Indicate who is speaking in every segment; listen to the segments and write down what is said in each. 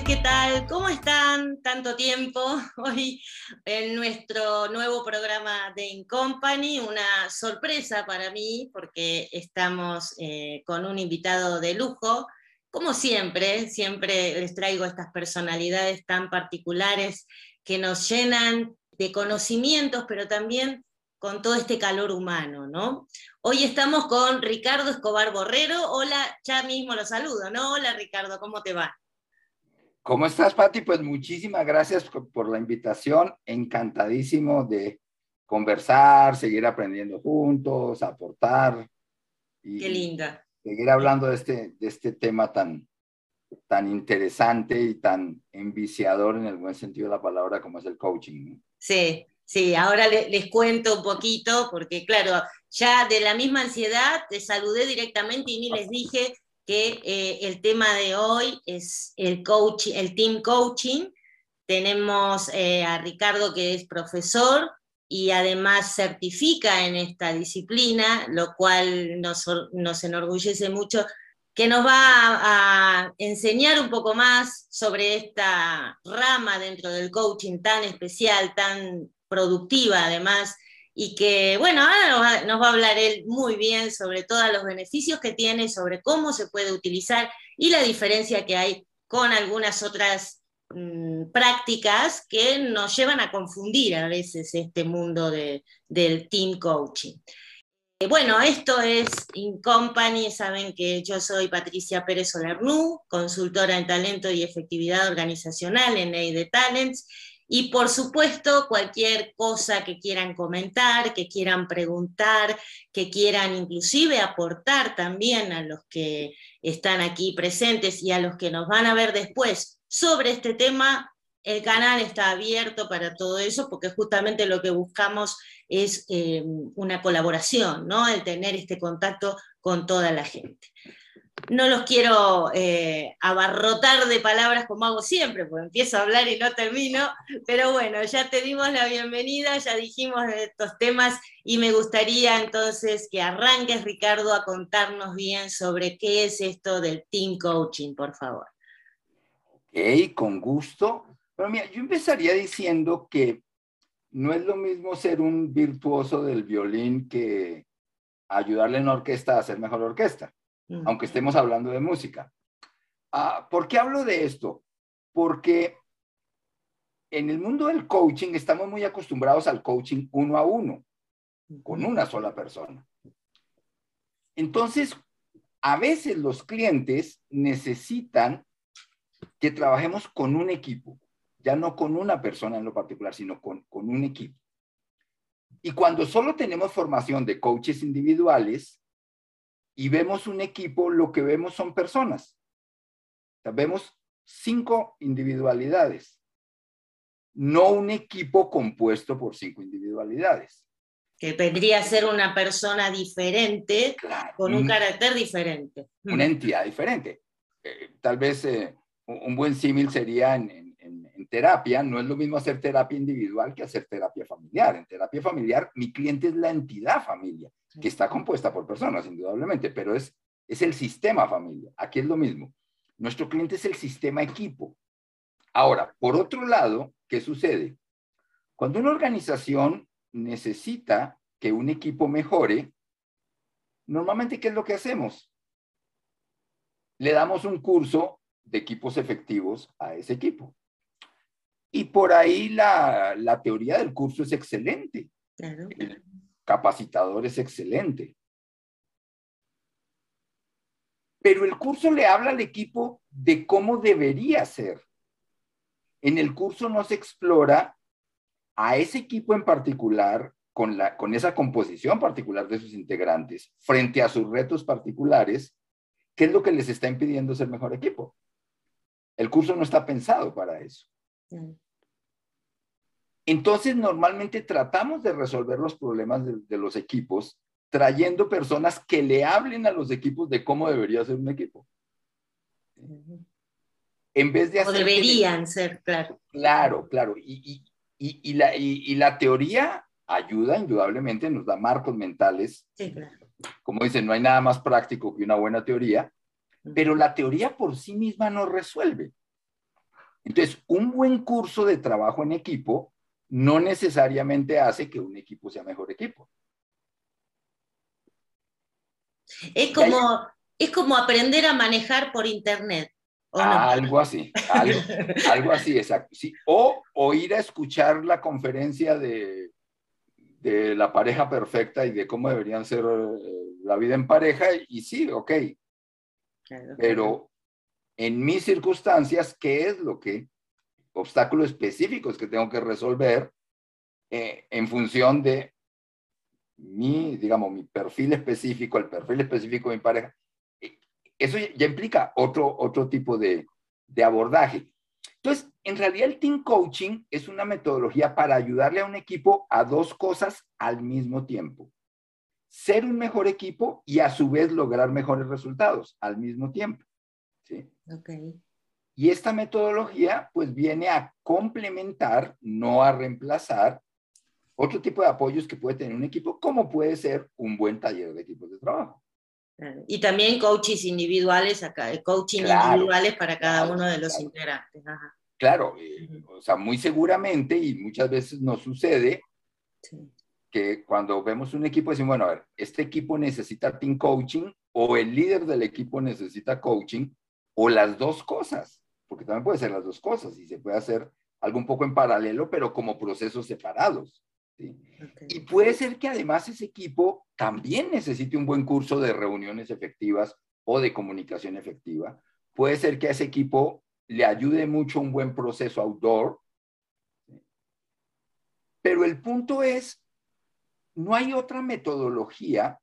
Speaker 1: ¿qué tal? ¿Cómo están? Tanto tiempo. Hoy en nuestro nuevo programa de In Company, una sorpresa para mí porque estamos eh, con un invitado de lujo. Como siempre, siempre les traigo estas personalidades tan particulares que nos llenan de conocimientos, pero también con todo este calor humano, ¿no? Hoy estamos con Ricardo Escobar Borrero. Hola, ya mismo lo saludo, ¿no? Hola Ricardo, ¿cómo te va?
Speaker 2: ¿Cómo estás, Pati? Pues muchísimas gracias por la invitación. Encantadísimo de conversar, seguir aprendiendo juntos, aportar.
Speaker 1: Y Qué linda.
Speaker 2: Seguir hablando de este, de este tema tan, tan interesante y tan enviciador en el buen sentido de la palabra como es el coaching.
Speaker 1: Sí, Sí, ahora les, cuento un poquito, porque claro, ya de la misma ansiedad te saludé directamente y ni les dije que eh, el tema de hoy es el, coach, el team coaching. Tenemos eh, a Ricardo que es profesor y además certifica en esta disciplina, lo cual nos, nos enorgullece mucho, que nos va a, enseñar un poco más sobre esta rama dentro del coaching tan especial, tan productiva además, y que, bueno, ahora nos va, a hablar él muy bien sobre todos los beneficios que tiene, sobre cómo se puede utilizar y la diferencia que hay con algunas otras mm, prácticas que nos llevan a confundir a veces este mundo de, del team coaching. Eh, bueno, esto es In Company, saben que yo soy Patricia Pérez Solernú, consultora en talento y efectividad organizacional en EIDE Talents, y por supuesto, cualquier cosa que quieran comentar, que quieran preguntar, que quieran inclusive aportar también a los que están aquí presentes y a los que nos van a ver después sobre este tema, el canal está abierto para todo eso porque justamente lo que buscamos es eh, una colaboración, ¿no? el tener este contacto con toda la gente no los quiero eh, abarrotar de palabras como hago siempre, porque empiezo a hablar y no termino, pero bueno, ya te dimos la bienvenida, ya dijimos estos temas y me gustaría entonces que arranques, Ricardo, a contarnos bien sobre qué es esto del team coaching, por favor.
Speaker 2: Ok, con gusto. Pero mira, yo empezaría diciendo que no es lo mismo ser un virtuoso del violín que ayudarle en orquesta a hacer mejor orquesta aunque estemos hablando de música. Ah, ¿Por qué hablo de esto? Porque en el mundo del coaching estamos muy acostumbrados al coaching uno a uno, con una sola persona. Entonces, a veces los clientes necesitan que trabajemos con un equipo, ya no con una persona en lo particular, sino con, con un equipo. Y cuando solo tenemos formación de coaches individuales, y vemos un equipo, lo que vemos son personas. vemos cinco individualidades, no un equipo compuesto por cinco individualidades.
Speaker 1: Que vendría a ser una persona diferente, con un, carácter diferente.
Speaker 2: Una entidad diferente. Eh, tal vez eh, un buen símil sería en, terapia, no es lo mismo hacer terapia individual que hacer terapia familiar. En terapia familiar, mi cliente es la entidad familia que está compuesta por personas, indudablemente, pero es, es el sistema familia. Aquí es lo mismo. Nuestro cliente es el sistema equipo. Ahora, por otro lado, ¿qué sucede? Cuando una organización necesita que un equipo mejore, normalmente, ¿qué es lo que hacemos? Le damos un curso de equipos efectivos a ese equipo. Y por ahí la, teoría del curso es excelente. Claro capacitador es excelente. Pero el curso le habla al equipo de cómo debería ser. En el curso no se explora a ese equipo en particular, con, la, con esa composición particular de sus integrantes, frente a sus retos particulares, qué es lo que les está impidiendo ser mejor equipo. El curso no está pensado para eso. Entonces, normalmente tratamos de resolver los problemas de, los equipos trayendo personas que le hablen a los equipos de cómo debería ser un equipo.
Speaker 1: En vez de hacer... O deberían ser, claro.
Speaker 2: Claro, claro. Y, la, y, la, teoría ayuda, indudablemente, nos da marcos mentales. Sí, claro. Como dicen, no hay nada más práctico que una buena teoría, pero la teoría por sí misma no resuelve. Entonces, un buen curso de trabajo en equipo no necesariamente hace que un equipo sea mejor equipo.
Speaker 1: Es como, es como aprender a manejar por internet.
Speaker 2: Algo así, algo, así, exacto. Sí. O, o ir a escuchar la conferencia de, de la pareja perfecta y de cómo deberían ser eh, la vida en pareja, y sí, ok. Pero en mis circunstancias, ¿qué es lo que, obstáculos específicos que tengo que resolver eh, en función de mi, digamos, mi perfil específico, el perfil específico de mi pareja? Eso ya implica otro, otro tipo de, de abordaje. Entonces, en realidad el team coaching es una metodología para ayudarle a un equipo a dos cosas al mismo tiempo. Ser un mejor equipo y a su vez lograr mejores resultados al mismo tiempo. ¿Sí? Okay. Y esta metodología pues viene a complementar, no a reemplazar otro tipo de apoyos que puede tener un equipo, como puede ser un buen taller de equipos de trabajo.
Speaker 1: Y también coaches individuales, acá, eh, coaching individuales para cada uno de los integrantes.
Speaker 2: Claro, eh, o sea, muy seguramente y muchas veces nos sucede que cuando vemos un equipo decimos, bueno, a ver, este equipo necesita team coaching o el líder del equipo necesita coaching o las dos cosas, porque también puede ser las dos cosas y se puede hacer algo un poco en paralelo, pero como procesos separados. Y puede ser que además ese equipo también necesite un buen curso de reuniones efectivas o de comunicación efectiva. Puede ser que a ese equipo le ayude mucho un buen proceso outdoor. Pero el punto es, no hay otra metodología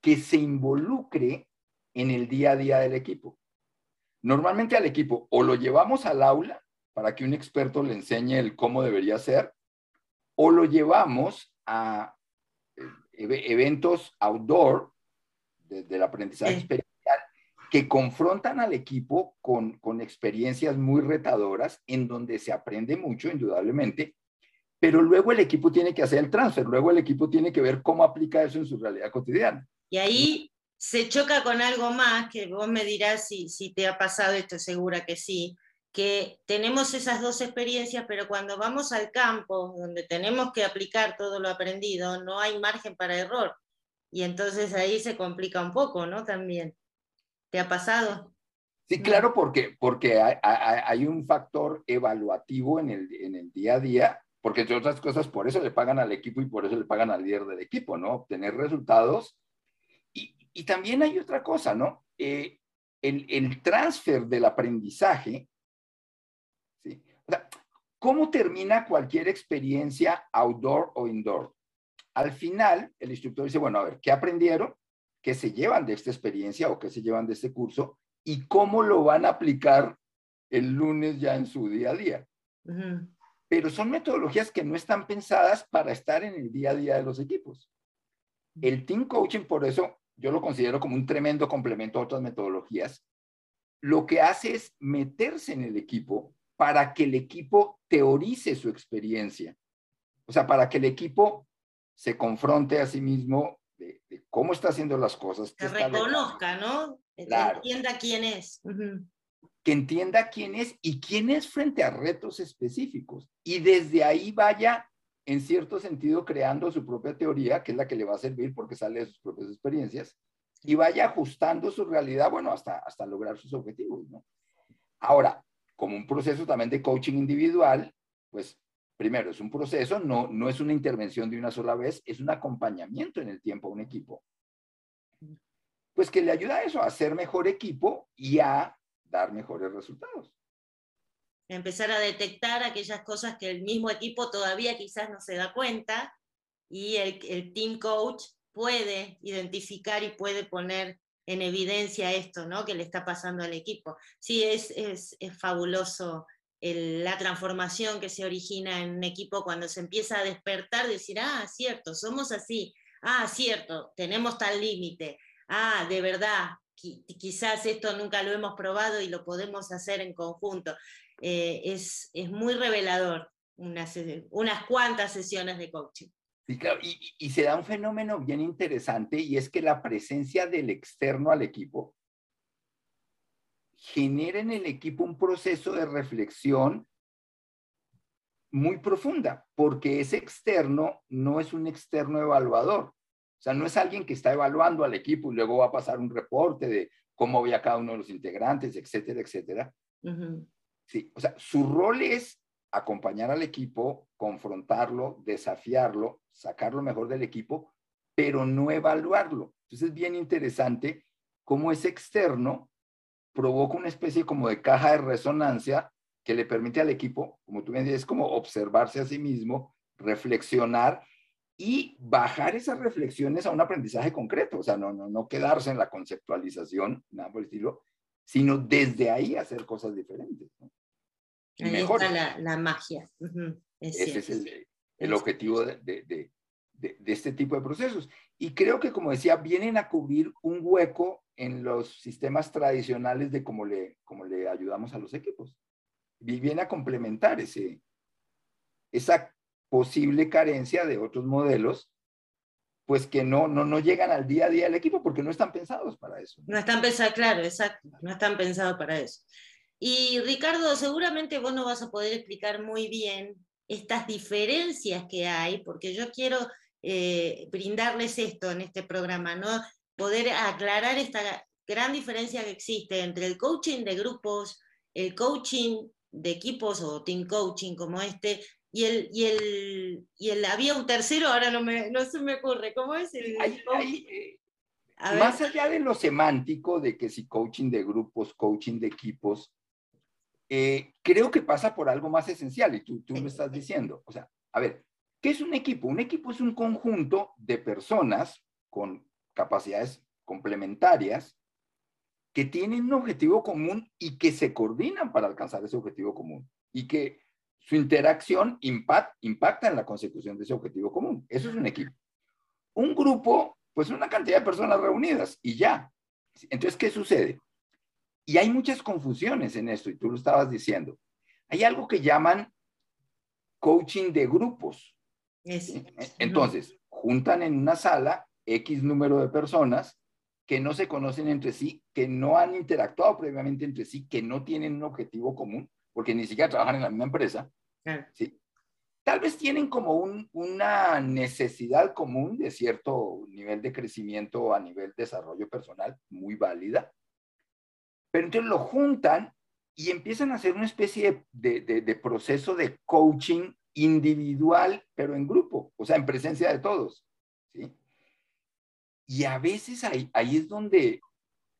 Speaker 2: que se involucre en el día a día del equipo. Normalmente al equipo o lo llevamos al aula para que un experto le enseñe el cómo debería ser, o lo llevamos a eh, eventos outdoor del aprendizaje experiencial que confrontan al equipo con, con experiencias muy retadoras en donde se aprende mucho, indudablemente, pero luego el equipo tiene que hacer el transfer, luego el equipo tiene que ver cómo aplica eso en su realidad cotidiana.
Speaker 1: Y ahí se choca con algo más, que vos me dirás si, si te ha pasado, esto segura que sí, que tenemos esas dos experiencias, pero cuando vamos al campo, donde tenemos que aplicar todo lo aprendido, no hay margen para error. Y entonces ahí se complica un poco, ¿no? También. ¿Te ha pasado?
Speaker 2: Sí, claro, porque, porque hay, un factor evaluativo en el, en el día a día, porque entre otras cosas, por eso le pagan al equipo y por eso le pagan al líder del equipo, ¿no? Obtener resultados. Y, también hay otra cosa, ¿no? Eh, el, el transfer del aprendizaje ¿Cómo termina cualquier experiencia outdoor o indoor? Al final, el instructor dice, bueno, a ver, ¿qué aprendieron? ¿Qué se llevan de esta experiencia o qué se llevan de este curso? ¿Y cómo lo van a aplicar el lunes ya en su día a día? Pero son metodologías que no están pensadas para estar en el día a día de los equipos. El team coaching, por eso yo lo considero como un tremendo complemento a otras metodologías. Lo que hace es meterse en el equipo para que el equipo teorice su experiencia. O sea, para que el equipo se confronte a sí mismo de, cómo está haciendo las cosas.
Speaker 1: Que reconozca, ¿no? Que entienda quién es.
Speaker 2: Que entienda quién es y quién es frente a retos específicos. Y desde ahí vaya, en cierto sentido, creando su propia teoría, que es la que le va a servir porque sale de sus propias experiencias, y vaya ajustando su realidad, bueno, hasta, hasta lograr sus objetivos, ¿no? Ahora, como un proceso también de coaching individual, pues primero es un proceso, no, no es una intervención de una sola vez, es un acompañamiento en el tiempo a un equipo. Pues que le ayuda a eso, a ser mejor equipo y a dar mejores resultados.
Speaker 1: Empezar a detectar aquellas cosas que el mismo equipo todavía quizás no se da cuenta y el, el team coach puede identificar y puede poner en evidencia esto, ¿no? Que le está pasando al equipo. Sí, es, es, fabuloso la transformación que se origina en un equipo cuando se empieza a despertar, decir, ah, cierto, somos así, ah, cierto, tenemos tal límite, ah, de verdad, quizás esto nunca lo hemos probado y lo podemos hacer en conjunto. Eh, es, es, muy revelador unas, unas cuantas sesiones de coaching.
Speaker 2: Y, se da un fenómeno bien interesante y es que la presencia del externo al equipo genera en el equipo un proceso de reflexión muy profunda, porque ese externo no es un externo evaluador. O sea, no es alguien que está evaluando al equipo y luego va a pasar un reporte de cómo veía cada uno de los integrantes, etcétera, etcétera. Sí, o sea, su rol es acompañar al equipo, confrontarlo, desafiarlo, sacar lo mejor del equipo, pero no evaluarlo. Entonces es bien interesante cómo ese externo provoca una especie como de caja de resonancia que le permite al equipo, como tú me dices, como observarse a sí mismo, reflexionar y bajar esas reflexiones a un aprendizaje concreto, o sea, no, no, no quedarse en la conceptualización, nada por el estilo, sino desde ahí hacer cosas diferentes.
Speaker 1: Ahí está la, la magia.
Speaker 2: Ese es el, el objetivo de, de, de, de, este tipo de procesos. Y creo que, como decía, vienen a cubrir un hueco en los sistemas tradicionales de cómo le, cómo le ayudamos a los equipos. Y viene a complementar ese, esa posible carencia de otros modelos, pues que no, no, no llegan al día a día del equipo porque no están pensados para eso.
Speaker 1: No están pensados, claro, exacto, no están pensados para eso. Y Ricardo, seguramente vos no vas a poder explicar muy bien estas diferencias que hay, porque yo quiero eh, brindarles esto en este programa, ¿no? Poder aclarar esta gran diferencia que existe entre el coaching de grupos, el coaching de equipos o team coaching como este, y el, y el, y el había un tercero, ahora no, me, no se me ocurre, ¿cómo es el?
Speaker 2: Eh, más allá de lo semántico, de que si coaching de grupos, coaching de equipos, eh, creo que pasa por algo más esencial y tú, tú me estás diciendo. O sea, a ver, ¿qué es un equipo? Un equipo es un conjunto de personas con capacidades complementarias que tienen un objetivo común y que se coordinan para alcanzar ese objetivo común y que su interacción impact, impacta en la consecución de ese objetivo común. Eso es un equipo. Un grupo, pues una cantidad de personas reunidas y ya. Entonces, ¿qué sucede? Y hay muchas confusiones en esto, y tú lo estabas diciendo. Hay algo que llaman coaching de grupos. Entonces, juntan en una sala X número de personas que no se conocen entre sí, que no han interactuado previamente entre sí, que no tienen un objetivo común, porque ni siquiera trabajan en la misma empresa. ¿sí? Tal vez tienen como una necesidad común de cierto nivel de crecimiento a nivel desarrollo personal, muy válida, pero entonces lo juntan y empiezan a hacer una especie de, proceso de coaching individual, pero en grupo, o sea, en presencia de todos. ¿sí? Y a veces ahí, ahí es donde,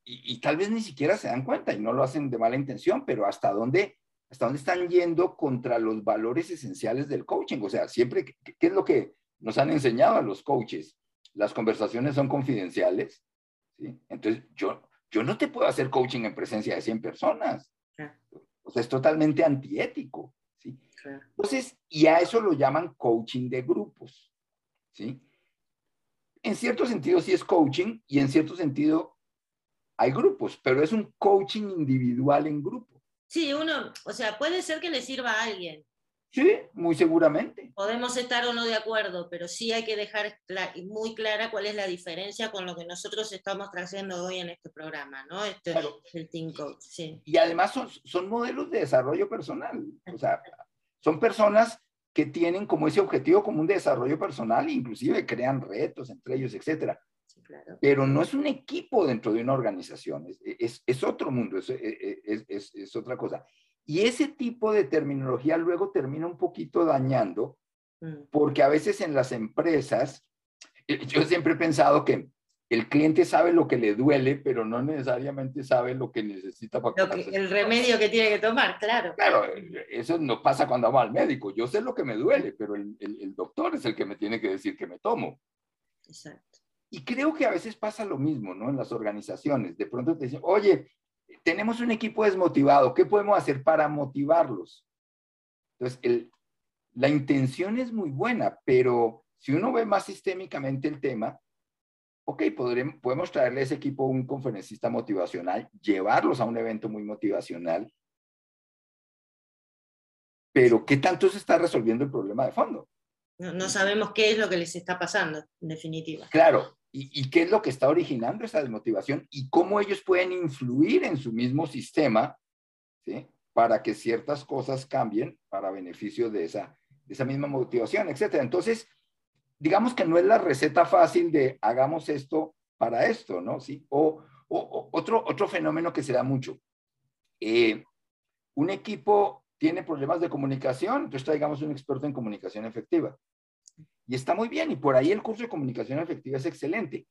Speaker 2: y, tal vez ni siquiera se dan cuenta y no lo hacen de mala intención, pero hasta dónde, hasta dónde están yendo contra los valores esenciales del coaching. O sea, siempre, ¿qué, qué es lo que nos han enseñado a los coaches? Las conversaciones son confidenciales. ¿sí? Entonces, yo, yo no te puedo hacer coaching en presencia de 100 personas. O sea, es totalmente antiético. ¿sí? Entonces, y a eso lo llaman coaching de grupos. ¿sí? En cierto sentido sí es coaching y en cierto sentido hay grupos, pero es un coaching individual en grupo.
Speaker 1: Sí, uno, o sea, puede ser que le sirva a alguien,
Speaker 2: Sí, muy seguramente.
Speaker 1: Podemos estar o no de acuerdo, pero sí hay que dejar muy clara cuál es la diferencia con lo que nosotros estamos trayendo hoy en este programa, ¿no? Este, el Team Coach, sí.
Speaker 2: Y además son, son modelos de desarrollo personal, o sea, son personas que tienen como ese objetivo común de desarrollo personal, inclusive crean retos entre ellos, etcétera. Claro. Pero no es un equipo dentro de una organización, es, es, es otro mundo, es, es, otra cosa. Y ese tipo de terminología luego termina un poquito dañando, mm. porque a veces en las empresas, eh, yo siempre he pensado que el cliente sabe lo que le duele, pero no necesariamente sabe lo que necesita
Speaker 1: para lo El remedio que tiene que tomar, claro.
Speaker 2: Claro, eso no pasa cuando va al médico. Yo sé lo que me duele, pero el, el doctor es el que me tiene que decir que me tomo. Exacto. Y creo que a veces pasa lo mismo, ¿no? En las organizaciones. De pronto te dicen, oye, tenemos un equipo desmotivado, ¿qué podemos hacer para motivarlos? Entonces, la intención es muy buena, pero si uno ve más sistémicamente el tema, ok, podremos, podemos traerle a ese equipo un conferencista motivacional, llevarlos a un evento muy motivacional, pero ¿qué tanto se está resolviendo el problema de fondo?
Speaker 1: No, no, sabemos qué es lo que les está pasando, en definitiva.
Speaker 2: Claro, y, qué es lo que está originando esa desmotivación y cómo ellos pueden influir en su mismo sistema para que ciertas cosas cambien para beneficio de esa, de esa misma motivación, etc. Entonces, digamos que no es la receta fácil de hagamos esto para esto, ¿no? ¿Sí? O, otro, otro fenómeno que se da mucho. Eh, un equipo tiene problemas de comunicación, entonces traigamos un experto en comunicación efectiva. Y está muy bien, y por ahí el curso de comunicación efectiva es excelente,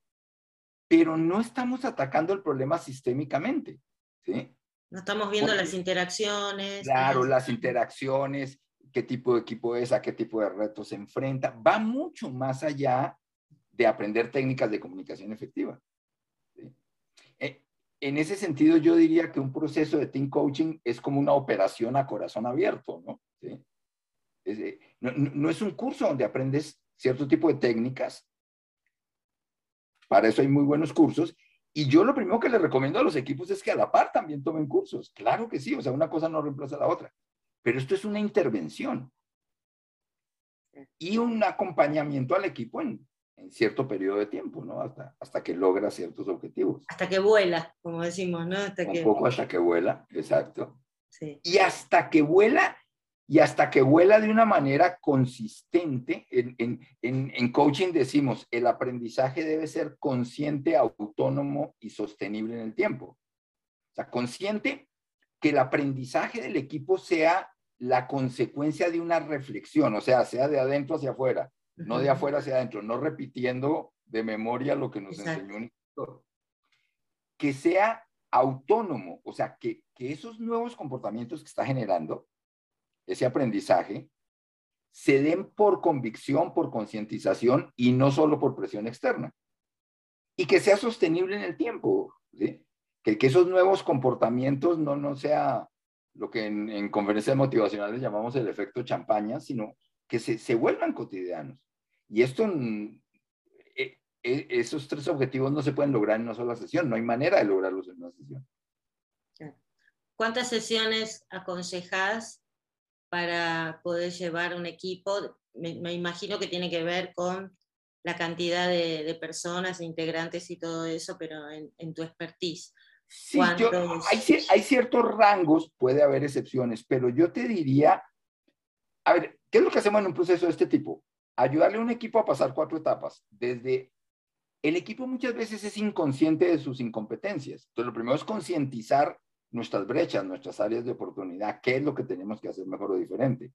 Speaker 2: pero no estamos atacando el problema sistémicamente, ¿sí?
Speaker 1: No estamos viendo las interacciones.
Speaker 2: Claro, las interacciones, qué tipo de equipo es, a qué tipo de retos se enfrenta, va mucho más allá de aprender técnicas de comunicación efectiva. Eh, en ese sentido, yo diría que un proceso de team coaching es como una operación a corazón abierto, ¿no? No, no, es un curso donde aprendes cierto tipo de técnicas. Para eso hay muy buenos cursos. Y yo lo primero que le recomiendo a los equipos es que a la par también tomen cursos. Claro que sí, o sea, una cosa no reemplaza a la otra. Pero esto es una intervención y un acompañamiento al equipo en, en cierto periodo de tiempo, ¿no? Hasta, hasta que logra ciertos objetivos.
Speaker 1: Hasta que vuela, como decimos, ¿no?
Speaker 2: Hasta Un poco hasta que vuela, exacto. Sí. Y hasta que vuela, y hasta que vuela de una manera consistente, en, en, en, en, coaching decimos, el aprendizaje debe ser consciente, autónomo y sostenible en el tiempo. O sea, consciente que el aprendizaje del equipo sea la consecuencia de una reflexión, o sea, sea de adentro hacia afuera, no de afuera hacia adentro, no repitiendo de memoria lo que nos enseñó un instructor. Que sea autónomo, o sea, que, que esos nuevos comportamientos que está generando, ese aprendizaje, se den por convicción, por concientización y no solo por presión externa. Y que sea sostenible en el tiempo, que, esos nuevos comportamientos no, no sea lo que en, en conferencias motivacionales llamamos el efecto champaña, sino que se, se vuelvan cotidianos. Y esto, mm, e, e, esos tres objetivos no se pueden lograr en una sola sesión, no hay manera de lograrlos en una sesión.
Speaker 1: ¿Cuántas sesiones aconsejas para poder llevar un equipo? Me, imagino que tiene que ver con la cantidad de, de personas, integrantes y todo eso, pero en, en tu expertise.
Speaker 2: Sí, hay, hay, ciertos rangos, puede haber excepciones, pero yo te diría, a ver, ¿qué es lo que hacemos en un proceso de este tipo? Ayudarle a un equipo a pasar cuatro etapas. Desde el equipo muchas veces es inconsciente de sus incompetencias. Entonces, lo primero es concientizar nuestras brechas, nuestras áreas de oportunidad, qué es lo que tenemos que hacer mejor o diferente.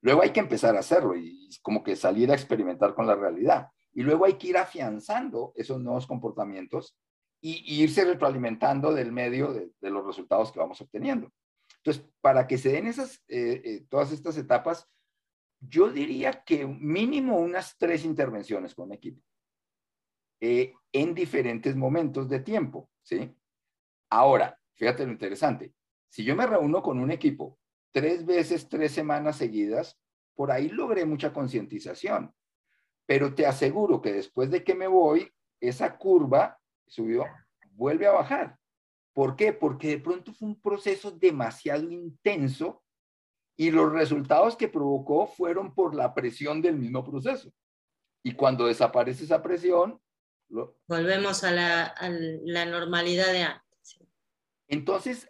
Speaker 2: Luego hay que empezar a hacerlo y como que salir a experimentar con la realidad. Y luego hay que ir afianzando esos nuevos comportamientos y, irse retroalimentando del medio de, los resultados que vamos obteniendo. Entonces, para que se den esas, eh, eh, todas estas etapas, yo diría que mínimo unas tres intervenciones con equipo eh, en diferentes momentos de tiempo, ¿sí? Ahora, fíjate lo interesante, si yo me reúno con un equipo tres veces, tres semanas seguidas, por ahí logré mucha concientización, pero te aseguro que después de que me voy, esa curva subió, vuelve a bajar. ¿Por qué? Porque de pronto fue un proceso demasiado intenso y los resultados que provocó fueron por la presión del mismo proceso. Y cuando desaparece esa presión...
Speaker 1: Volvemos a la, la, normalidad de antes.
Speaker 2: Entonces,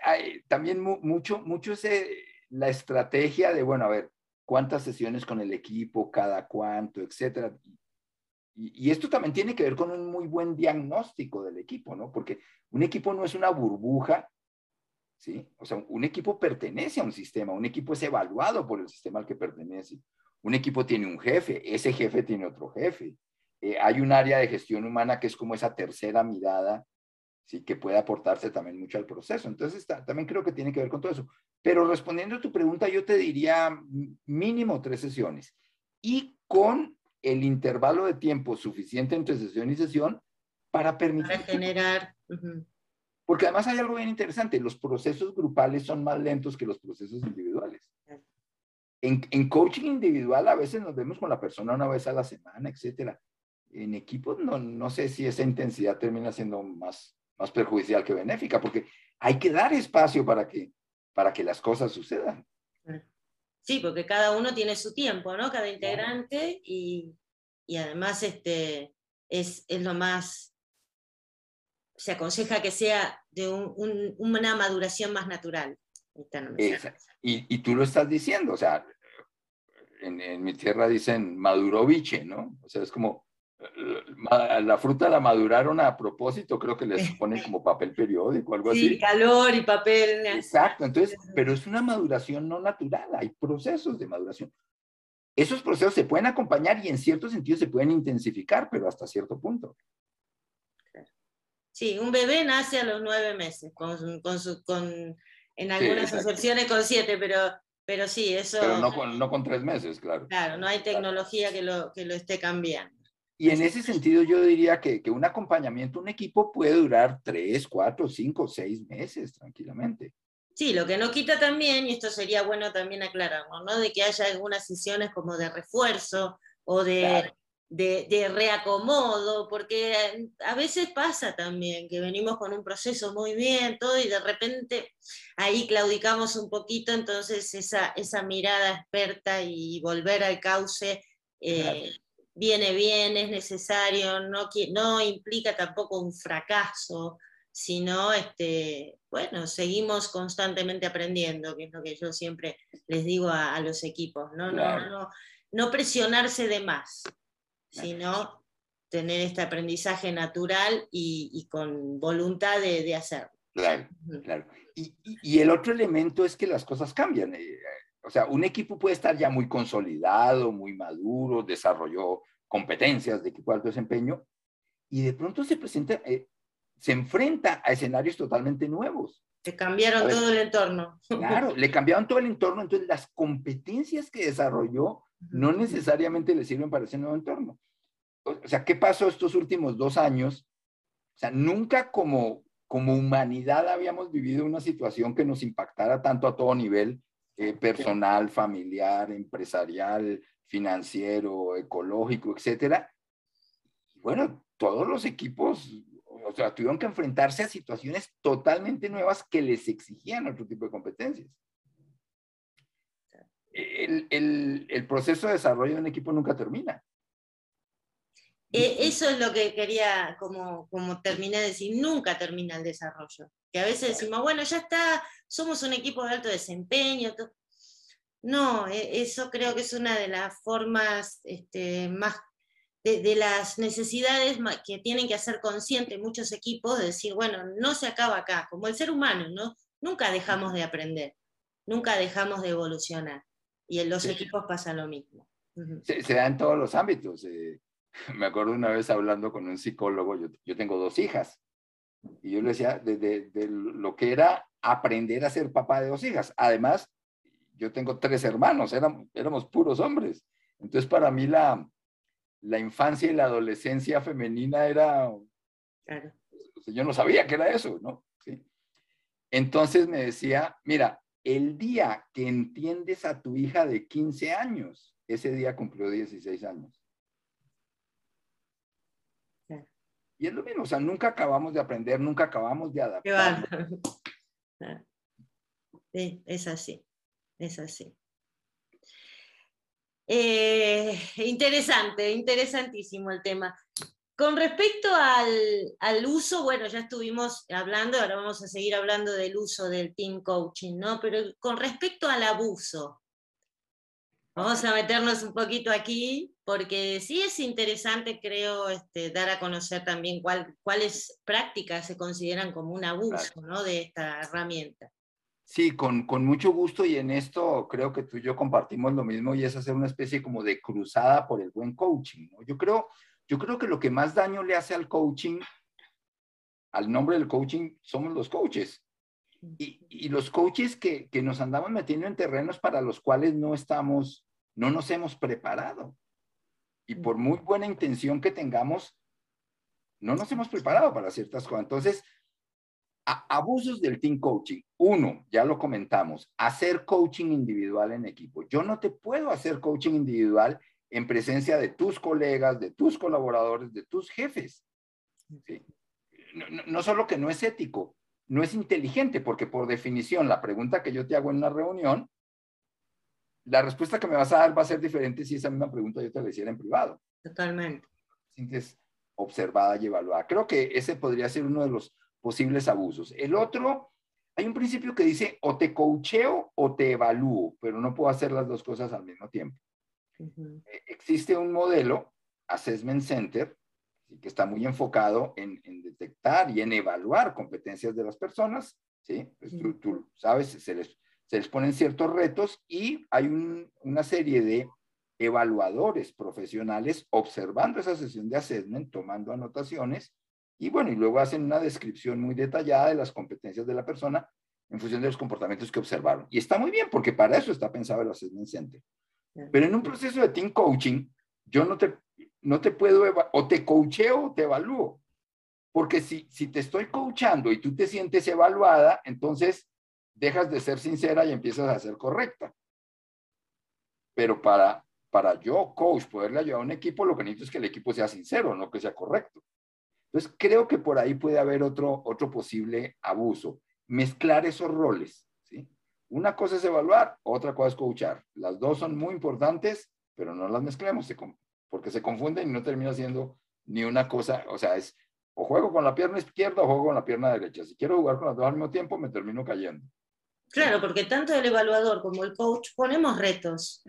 Speaker 2: también mucho, mucho es la estrategia de, bueno, a ver, cuántas sesiones con el equipo, cada cuánto, etcétera. Y, esto también tiene que ver con un muy buen diagnóstico del equipo, ¿no? Porque un equipo no es una burbuja, ¿sí? O sea, un equipo pertenece a un sistema, un equipo es evaluado por el sistema al que pertenece. Un equipo tiene un jefe, ese jefe tiene otro jefe. Eh, hay un área de gestión humana que es como esa tercera mirada, ¿sí? Que puede aportarse también mucho al proceso. Entonces, también creo que tiene que ver con todo eso. Pero respondiendo a tu pregunta, yo te diría mínimo tres sesiones y con el intervalo de tiempo suficiente entre sesión y sesión para permitir...
Speaker 1: Para generar...
Speaker 2: Porque además hay algo bien interesante, los procesos grupales son más lentos que los procesos individuales. En, en, coaching individual a veces nos vemos con la persona una vez a la semana, etcétera. En equipos no, no sé si esa intensidad termina siendo más, más perjudicial que benéfica, porque hay que dar espacio para que, para que las cosas sucedan.
Speaker 1: Sí, porque cada uno tiene su tiempo, ¿no? Cada integrante y, y además este, es, es lo más, se aconseja que sea de una maduración más natural.
Speaker 2: Y, y, tú lo estás diciendo, o sea, en, mi tierra dicen maduroviche, ¿no? O sea, es como la fruta la maduraron a propósito, creo que les ponen como papel periódico, algo así.
Speaker 1: Sí, calor y papel.
Speaker 2: Exacto, entonces, pero es una maduración no natural, hay procesos de maduración. Esos procesos se pueden acompañar y en cierto sentido se pueden intensificar, pero hasta cierto punto.
Speaker 1: Sí, un bebé nace a los nueve meses, con, con, su, con en algunas excepciones con siete, pero pero sí, eso...
Speaker 2: Pero no con, no con tres meses, claro.
Speaker 1: Claro, no hay tecnología que lo, que lo esté cambiando.
Speaker 2: Y en ese sentido yo diría que, que un acompañamiento, un equipo puede durar tres, cuatro, cinco, seis meses tranquilamente.
Speaker 1: Sí, lo que no quita también, y esto sería bueno también aclararlo, ¿no? De que haya algunas sesiones como de refuerzo o de, de, reacomodo, porque a veces pasa también que venimos con un proceso muy bien, todo, y de repente ahí claudicamos un poquito, entonces esa, esa mirada experta y volver al cauce eh, viene bien, es necesario, no, no implica tampoco un fracaso, sino, este, bueno, seguimos constantemente aprendiendo, que es lo que yo siempre les digo a, los equipos, ¿no? No, no, no presionarse de más sino tener este aprendizaje natural y, con voluntad de, hacerlo.
Speaker 2: Claro, claro. Y, el otro elemento es que las cosas cambian. O sea, un equipo puede estar ya muy consolidado, muy maduro, desarrolló competencias de equipo de alto desempeño, y de pronto se presenta, eh, se enfrenta a escenarios totalmente nuevos.
Speaker 1: Se cambiaron todo el entorno.
Speaker 2: Claro, le cambiaron todo el entorno, entonces las competencias que desarrolló no necesariamente le sirven para ese nuevo entorno. O sea, ¿qué pasó estos últimos dos años? O sea, nunca como, como humanidad habíamos vivido una situación que nos impactara tanto a todo nivel, eh, personal, familiar, empresarial, financiero, ecológico, etcétera. Bueno, todos los equipos, o sea, tuvieron que enfrentarse a situaciones totalmente nuevas que les exigían otro tipo de competencias el, proceso de desarrollo de un equipo nunca termina.
Speaker 1: E, eso es lo que quería, como, como terminé de decir, nunca termina el desarrollo. Que a veces decimos, bueno, ya está, somos un equipo de alto desempeño. No, e, eso creo que es una de las formas este, más, de, las necesidades que tienen que hacer conscientes muchos equipos, de decir, bueno, no se acaba acá, como el ser humano, ¿no? Nunca dejamos de aprender, nunca dejamos de evolucionar. Y en los equipos pasa lo mismo.
Speaker 2: se, da en todos los ámbitos. Eh, me acuerdo una vez hablando con un psicólogo, yo, yo tengo dos hijas, y yo le decía de, de, lo que era aprender a ser papá de dos hijas. Además, yo tengo tres hermanos, éramos, éramos puros hombres. Entonces, para mí la, la infancia y la adolescencia femenina era... Claro. Yo no sabía que era eso, ¿no? ¿Sí? Entonces me decía, mira, el día que entiendes a tu hija de 15 años, ese día cumplió 16 años. Y es lo mismo, o sea, nunca acabamos de aprender, nunca acabamos de adaptar.
Speaker 1: Es así, es así. Eh, interesante, interesantísimo el tema. Con respecto al, uso, bueno, ya estuvimos hablando, ahora vamos a seguir hablando del uso del team coaching, ¿no? Pero con respecto al abuso, vamos a meternos un poquito aquí, porque sí es interesante, creo, este, dar a conocer también cuáles prácticas se consideran como un abuso, ¿no? De esta herramienta.
Speaker 2: Sí, con, con, mucho gusto y en esto creo que tú y yo compartimos lo mismo y es hacer una especie como de cruzada por el buen coaching. ¿no? Yo creo yo creo que lo que más daño le hace al coaching, al nombre del coaching, somos los coaches. Y, los coaches que, nos andamos metiendo en terrenos para los cuales no estamos, no nos hemos preparado. Y por muy buena intención que tengamos, no nos hemos preparado para ciertas cosas. Entonces, abusos del team coaching. Uno, ya lo comentamos, hacer coaching individual en equipo. Yo no te puedo hacer coaching individual en presencia de tus colegas, de tus colaboradores, de tus jefes. No, solo que no es ético, no es inteligente, porque por definición la pregunta que yo te hago en una reunión, la respuesta que me vas a dar va a ser diferente si esa misma pregunta yo te la hiciera en privado.
Speaker 1: Totalmente.
Speaker 2: Entonces, observada y evaluada. Creo que ese podría ser uno de los posibles abusos. El otro, hay un principio que dice o te coacheo o te evalúo, pero no puedo hacer las dos cosas al mismo tiempo. Eh, existe un modelo, Assessment Center, que está muy enfocado en, detectar y en evaluar competencias de las personas, ¿sí? Pues tú, sabes, se les, se les ponen ciertos retos y hay una serie de evaluadores profesionales observando esa sesión de assessment, tomando anotaciones y bueno, y luego hacen una descripción muy detallada de las competencias de la persona en función de los comportamientos que observaron. Y está muy bien porque para eso está pensado el Assessment Center. Pero en un proceso de team coaching, yo no te, no te puedo, o te coacheo o te evalúo. Porque si, si te estoy coachando y tú te sientes evaluada, entonces dejas de ser sincera y empiezas a ser correcta. Pero para, para yo, coach, poderle ayudar a un equipo, lo que necesito es que el equipo sea sincero, no que sea correcto. Entonces, creo que por ahí puede haber otro, otro posible abuso. Mezclar esos roles. ¿sí? Una cosa es evaluar, otra cosa es coachar. Las dos son muy importantes, pero no las mezclemos porque se confunden y no termina siendo ni una cosa, o sea, es o juego con la pierna izquierda o juego con la pierna derecha. Si quiero jugar con las dos al mismo tiempo, me termino cayendo.
Speaker 1: Claro, porque tanto el evaluador como el coach ponemos retos,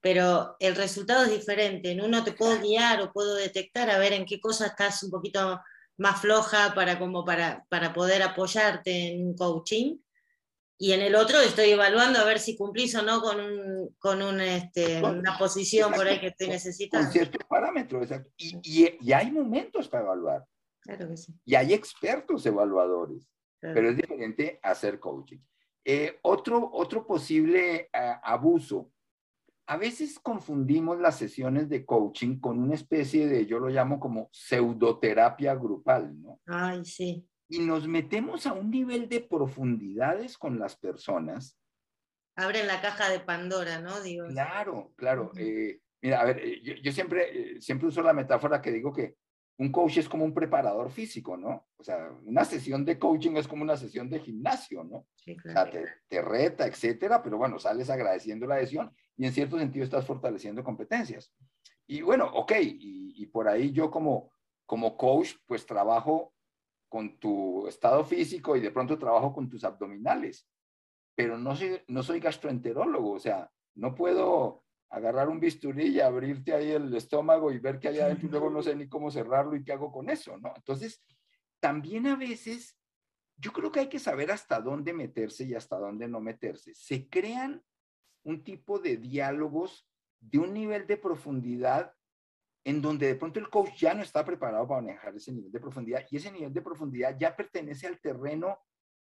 Speaker 1: pero el resultado es diferente. En uno te puedo guiar o puedo detectar a ver en qué cosa estás un poquito más floja para, como para, para poder apoyarte en un coaching. Y en el otro estoy evaluando a ver si cumplís o no con, un, con un, este, una posición por ahí que te necesitas.
Speaker 2: Con ciertos parámetros, exacto. Y, y, y, hay momentos para evaluar.
Speaker 1: Claro que sí.
Speaker 2: Y hay expertos evaluadores. Pero es diferente hacer coaching. Eh, otro, otro posible eh, abuso. A veces confundimos las sesiones de coaching con una especie de, yo lo llamo como pseudoterapia grupal, ¿no?
Speaker 1: Ay, sí.
Speaker 2: Y nos metemos a un nivel de profundidades con las personas.
Speaker 1: Abren la caja de Pandora, ¿no?
Speaker 2: Digo. Claro, claro. Eh, mira, a ver, yo, yo siempre, siempre uso la metáfora que digo que un coach es como un preparador físico, ¿no? O sea, una sesión de coaching es como una sesión de gimnasio, ¿no? Sí, claro. O sea, te, reta, etcétera, pero bueno, sales agradeciendo la adhesión y en cierto sentido estás fortaleciendo competencias. Y bueno, ok, y, por ahí yo como, como coach, pues trabajo con tu estado físico y de pronto trabajo con tus abdominales, pero no soy, no soy gastroenterólogo, o sea, no puedo agarrar un bisturí y abrirte ahí el estómago y ver qué hay adentro y luego no sé ni cómo cerrarlo y qué hago con eso, ¿no? Entonces, también a veces yo creo que hay que saber hasta dónde meterse y hasta dónde no meterse. Se crean un tipo de diálogos de un nivel de profundidad en donde de pronto el coach ya no está preparado para manejar ese nivel de profundidad y ese nivel de profundidad ya pertenece al terreno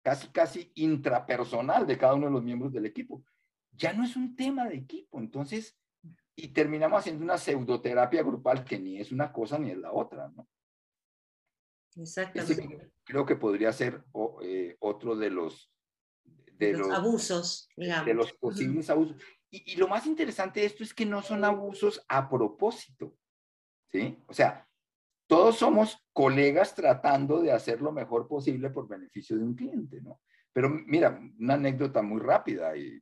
Speaker 2: casi, casi intrapersonal de cada uno de los miembros del equipo ya no es un tema de equipo. Entonces, y terminamos haciendo una pseudoterapia grupal que ni es una cosa ni es la otra, ¿no?
Speaker 1: Exactamente.
Speaker 2: creo que podría ser eh, otro de los, de
Speaker 1: los, abusos, digamos.
Speaker 2: De los posibles abusos. Y, y, lo más interesante de esto es que no son abusos a propósito, ¿sí? O sea, todos somos colegas tratando de hacer lo mejor posible por beneficio de un cliente, ¿no? Pero mira, una anécdota muy rápida y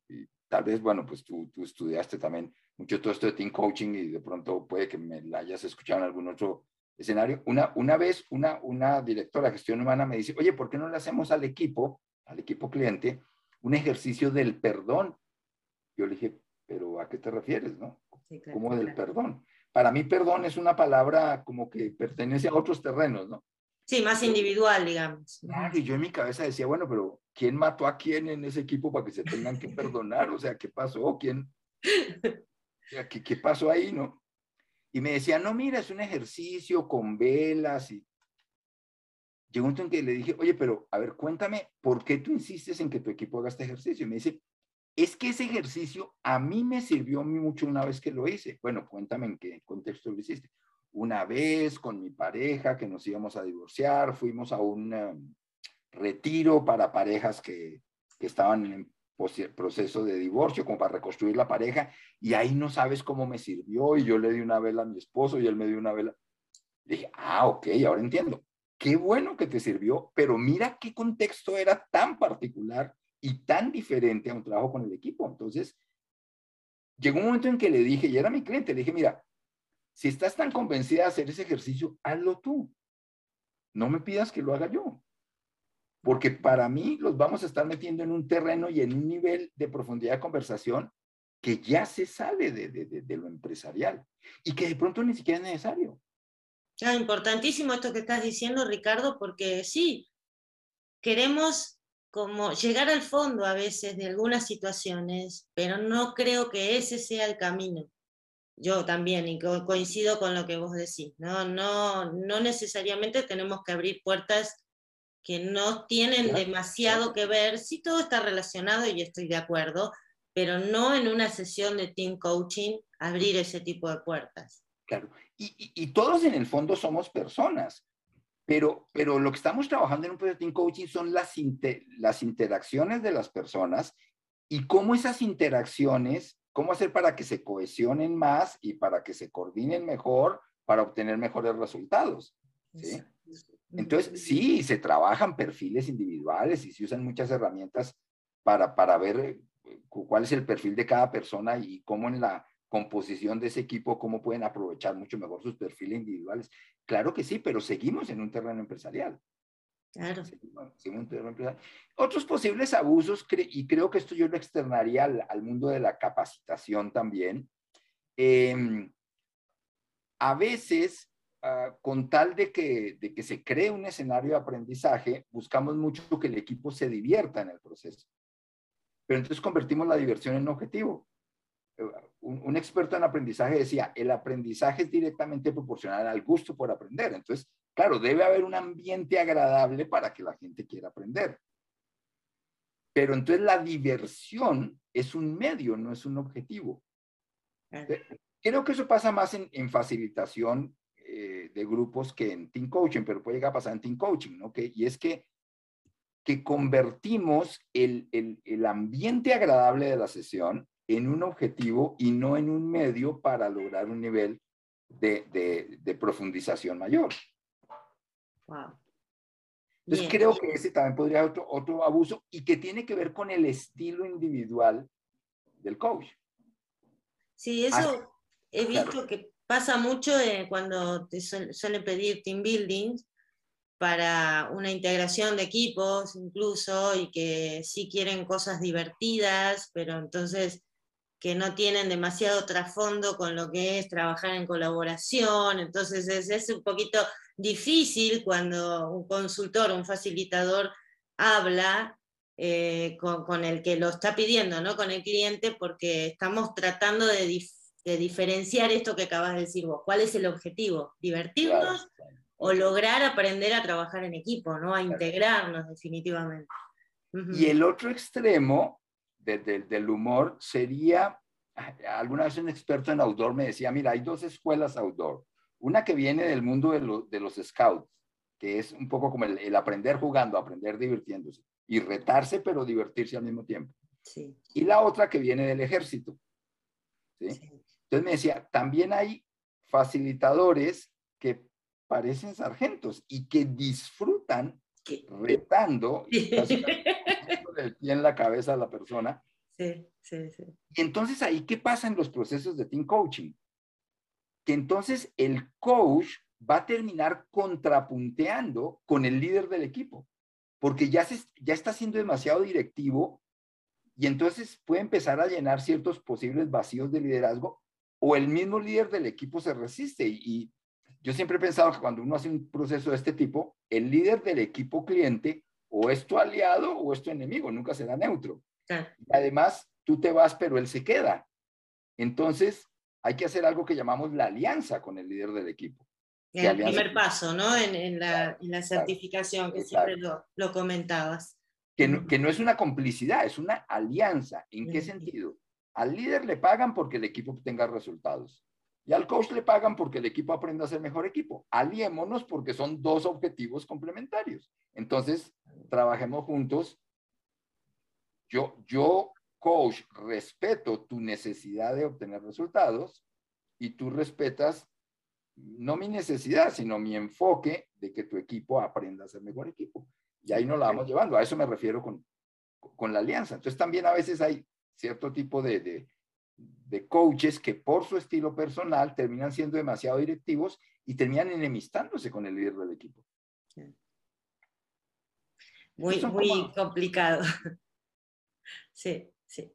Speaker 2: tal vez, bueno, pues tú, tú estudiaste también mucho todo esto de team coaching y de pronto puede que me la hayas escuchado en algún otro escenario. Una, una vez una, una directora de gestión humana me dice, oye, ¿por qué no le hacemos al equipo, al equipo cliente, un ejercicio del perdón? Yo le dije, pero ¿a qué te refieres, no? ¿Cómo del perdón? Para mí perdón es una palabra como que pertenece a otros terrenos, ¿no?
Speaker 1: Sí, más individual, digamos.
Speaker 2: y yo en mi cabeza decía, bueno, pero ¿quién mató a quién en ese equipo para que se tengan que perdonar? O sea, ¿qué pasó? ¿Quién? ¿qué, ¿qué pasó ahí, no? Y me decía, no, mira, es un ejercicio con velas y... Llegó un momento en que le dije, oye, pero a ver, cuéntame, ¿por qué tú insistes en que tu equipo haga este ejercicio? Y me dice, es que ese ejercicio a mí me sirvió mucho una vez que lo hice. Bueno, cuéntame en qué contexto lo hiciste una vez con mi pareja que nos íbamos a divorciar, fuimos a un retiro para parejas que, estaban en proceso de divorcio, como para reconstruir la pareja, y ahí no sabes cómo me sirvió, y yo le di una vela a mi esposo y él me dio una vela. dije, ah, ok, ahora entiendo. Qué bueno que te sirvió, pero mira qué contexto era tan particular y tan diferente a un trabajo con el equipo. Entonces, llegó un momento en que le dije, y era mi cliente, le dije, mira, si estás tan convencida de hacer ese ejercicio, hazlo tú. No me pidas que lo haga yo. Porque para mí los vamos a estar metiendo en un terreno y en un nivel de profundidad de conversación que ya se sale de, lo empresarial y que de pronto ni siquiera es necesario.
Speaker 1: Es importantísimo esto que estás diciendo, Ricardo, porque sí, queremos como llegar al fondo a veces de algunas situaciones, pero no creo que ese sea el camino. Yo también, y coincido con lo que vos decís, ¿no? No, no necesariamente tenemos que abrir puertas que no tienen demasiado que ver, sí todo está relacionado y estoy de acuerdo, pero no en una sesión de team coaching abrir ese tipo de puertas.
Speaker 2: Claro, y, y, todos en el fondo somos personas, pero, pero lo que estamos trabajando en un proyecto de team coaching son las, las interacciones de las personas y cómo esas interacciones, cómo hacer para que se cohesionen más y para que se coordinen mejor para obtener mejores resultados. ¿Sí? Entonces, sí, se trabajan perfiles individuales y se usan muchas herramientas para, para ver eh, cuál es el perfil de cada persona y cómo en la composición de ese equipo, cómo pueden aprovechar mucho mejor sus perfiles individuales. Claro que sí, pero seguimos en un terreno empresarial.
Speaker 1: Claro.
Speaker 2: Otros posibles abusos, y creo que esto yo lo externaría al, mundo de la capacitación también. Em, a veces Ah, con tal de que, de que se cree un escenario de aprendizaje, buscamos mucho que el equipo se divierta en el proceso. Pero entonces convertimos la diversión en objetivo. Eh, un, un, experto en aprendizaje decía, el aprendizaje es directamente proporcional al gusto por aprender. Entonces, claro, debe haber un ambiente agradable para que la gente quiera aprender. Pero entonces la diversión es un medio, no es un objetivo. Eh, creo que eso pasa más en, en facilitación eh, de grupos que en team coaching, pero puede llegar a pasar en team coaching, ¿no? Que, y es que, que convertimos el, el, el ambiente agradable de la sesión en un objetivo y no en un medio para lograr un nivel de, de, de profundización mayor.
Speaker 1: Wow.
Speaker 2: Entonces creo que ese también podría ser otro, otro abuso y que tiene que ver con el estilo individual del coach.
Speaker 1: Sí, eso he visto que Pasa mucho cuando te suelen pedir team buildings para una integración de equipos incluso y que sí quieren cosas divertidas, pero entonces que no tienen demasiado trasfondo con lo que es trabajar en colaboración, entonces es, un poquito difícil cuando un consultor, un facilitador habla eh, con, con, el que lo está pidiendo, ¿no? con el cliente, porque estamos tratando de, de diferenciar esto que acabas de decir vos. ¿Cuál es el objetivo? ¿Divertirnos o lograr aprender a trabajar en equipo, ¿no? a integrarnos definitivamente?
Speaker 2: Y el otro extremo del humor sería, alguna vez un experto en outdoor me decía, mira, hay dos escuelas outdoor. Una que viene del mundo de, los scouts, que es un poco como el, aprender jugando, aprender divirtiéndose y retarse, pero divertirse al mismo tiempo. Y la otra que viene del ejército. ¿sí? Entonces me decía, también hay facilitadores que parecen sargentos y que disfrutan retando y el pie en la cabeza a la persona.
Speaker 1: Sí, sí, sí.
Speaker 2: Y entonces ahí, ¿qué pasa en los procesos de team coaching? Que entonces el coach va a terminar contrapunteando con el líder del equipo, porque ya, se, ya está siendo demasiado directivo y entonces puede empezar a llenar ciertos posibles vacíos de liderazgo o el mismo líder del equipo se resiste. Y, yo siempre he pensado que cuando uno hace un proceso de este tipo, el líder del equipo cliente o es tu aliado o es tu enemigo, nunca será neutro. Y además, tú te vas, pero él se queda. Entonces, hay que hacer algo que llamamos la alianza con el líder del equipo.
Speaker 1: El primer paso, ¿no? En, la, certificación, que siempre lo, comentabas.
Speaker 2: Que no, que no, es una complicidad, es una alianza. ¿En qué sentido? Al líder le pagan porque el equipo tenga resultados. Y al coach le pagan porque el equipo aprenda a ser mejor equipo. Aliémonos porque son dos objetivos complementarios. Entonces, trabajemos juntos. Yo, yo, coach, respeto tu necesidad de obtener resultados y tú respetas no mi necesidad, sino mi enfoque de que tu equipo aprenda a ser mejor equipo. Y ahí nos la vamos llevando. A eso me refiero con, con la alianza. Entonces, también a veces hay cierto tipo de, de coaches que por su estilo personal terminan siendo demasiado directivos y terminan enemistándose con el líder del equipo.
Speaker 1: Muy, muy complicado. Sí, sí.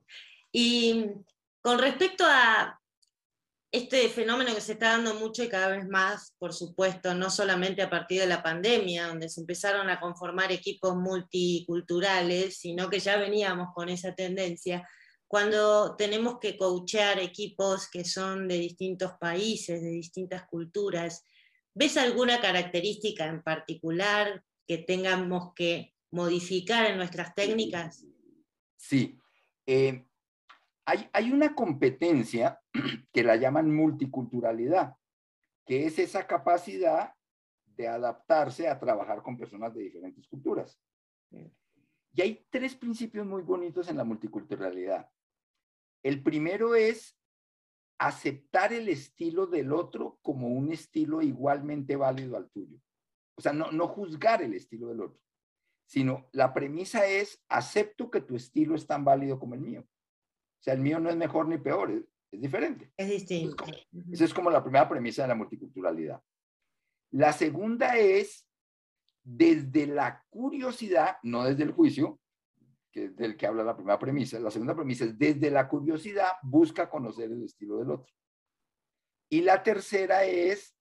Speaker 1: Y con respecto a este fenómeno que se está dando mucho y cada vez más, por supuesto, no solamente a partir de la pandemia, donde se empezaron a conformar equipos multiculturales, sino que ya veníamos con esa tendencia, cuando tenemos que coachear equipos que son de distintos países, de distintas culturas, ¿ves alguna característica en particular que tengamos que modificar en nuestras técnicas?
Speaker 2: Sí. Eh, hay, hay una competencia que la llaman multiculturalidad, que es esa capacidad de adaptarse a trabajar con personas de diferentes culturas. Y hay tres principios muy bonitos en la multiculturalidad. El primero es aceptar el estilo del otro como un estilo igualmente válido al tuyo. O sea, no, no juzgar el estilo del otro, sino la premisa es, acepto que tu estilo es tan válido como el mío. O sea, el mío no es mejor ni peor, es, diferente.
Speaker 1: Es distinto.
Speaker 2: Esa es como la primera premisa de la multiculturalidad. La segunda es, desde la curiosidad, no desde el juicio, que es del que habla la primera premisa. La segunda premisa es desde la curiosidad busca conocer el estilo del otro. Y la tercera es,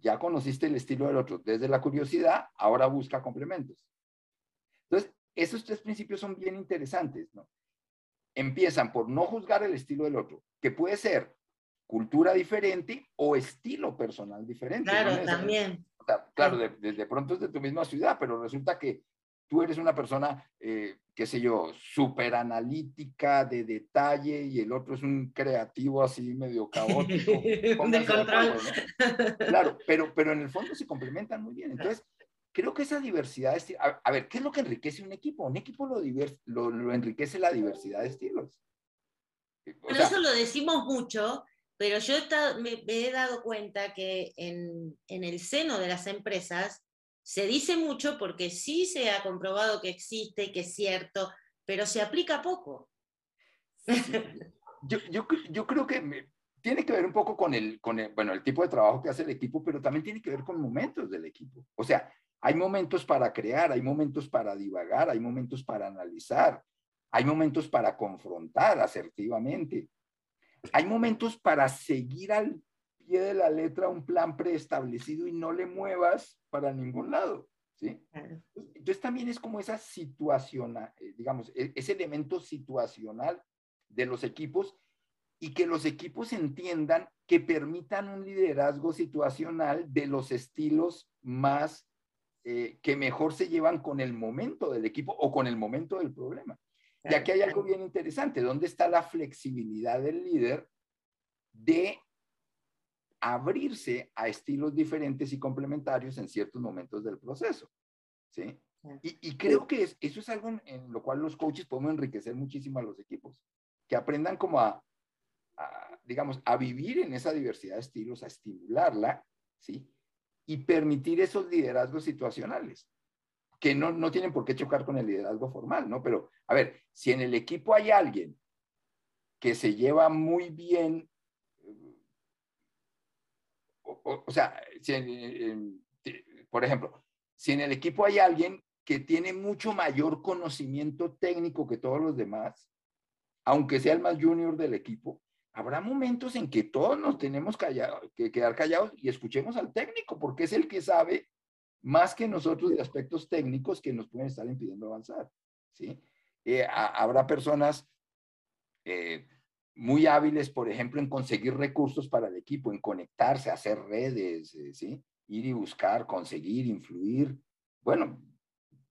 Speaker 2: ya conociste el estilo del otro, desde la curiosidad, ahora busca complementos. Entonces, esos tres principios son bien interesantes, ¿no? Empiezan por no juzgar el estilo del otro, que puede ser cultura diferente o estilo personal diferente.
Speaker 1: Claro, también.
Speaker 2: claro, de, pronto es de tu misma ciudad, pero resulta que tú eres una persona, eh, qué sé yo, súper analítica, de detalle, y el otro es un creativo así medio caótico. de control. Claro, pero, pero en el fondo se complementan muy bien. Entonces, creo que esa diversidad de estilos, a, ver, ¿qué es lo que enriquece un equipo? Un equipo lo, lo, enriquece la diversidad de estilos.
Speaker 1: pero eso lo decimos mucho, pero yo me, he dado cuenta que en, en el seno de las empresas se dice mucho porque sí se ha comprobado que existe que es cierto, pero se aplica poco.
Speaker 2: Yo, creo que tiene que ver un poco con el, con el, bueno, el tipo de trabajo que hace el equipo, pero también tiene que ver con momentos del equipo. O sea, hay momentos para crear, hay momentos para divagar, hay momentos para analizar, hay momentos para confrontar asertivamente, hay momentos para seguir al pie de la letra un plan preestablecido y no le muevas para ningún lado, ¿sí? Entonces también es como esa situación, eh, digamos, e, ese elemento situacional de los equipos y que los equipos entiendan que permitan un liderazgo situacional de los estilos más eh, que mejor se llevan con el momento del equipo o con el momento del problema. Y aquí hay algo bien interesante, ¿dónde está la flexibilidad del líder de abrirse a estilos diferentes y complementarios en ciertos momentos del proceso. ¿sí? Y, creo que eso es algo en, lo cual los coaches podemos enriquecer muchísimo a los equipos, que aprendan como a, digamos, a vivir en esa diversidad de estilos, a estimularla, ¿sí? Y permitir esos liderazgos situacionales, que no, no tienen por qué chocar con el liderazgo formal, ¿no? Pero, a ver, si en el equipo hay alguien que se lleva muy bien o, sea, por ejemplo, si en el equipo hay alguien que tiene mucho mayor conocimiento técnico que todos los demás, aunque sea el más junior del equipo, habrá momentos en que todos nos tenemos que quedar callados y escuchemos al técnico, porque es el que sabe más que nosotros de aspectos técnicos que nos pueden estar impidiendo avanzar. ¿sí? Eh, habrá personas eh, muy hábiles, por ejemplo, en conseguir recursos para el equipo, en conectarse, hacer redes, eh, ¿sí? Ir y buscar, conseguir, influir. Bueno,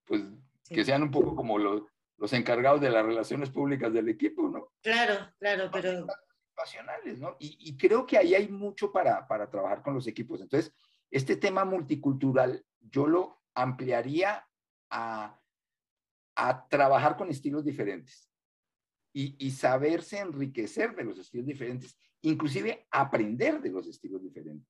Speaker 2: pues que sean un poco como los, los encargados de las relaciones públicas del equipo, ¿no?
Speaker 1: Claro, claro, pero...
Speaker 2: Pasionales, ¿no? Y, y, creo que ahí hay mucho para, para trabajar con los equipos. Entonces, este tema multicultural, yo lo ampliaría a, a trabajar con estilos diferentes y, saberse enriquecer de los estilos diferentes, inclusive aprender de los estilos diferentes.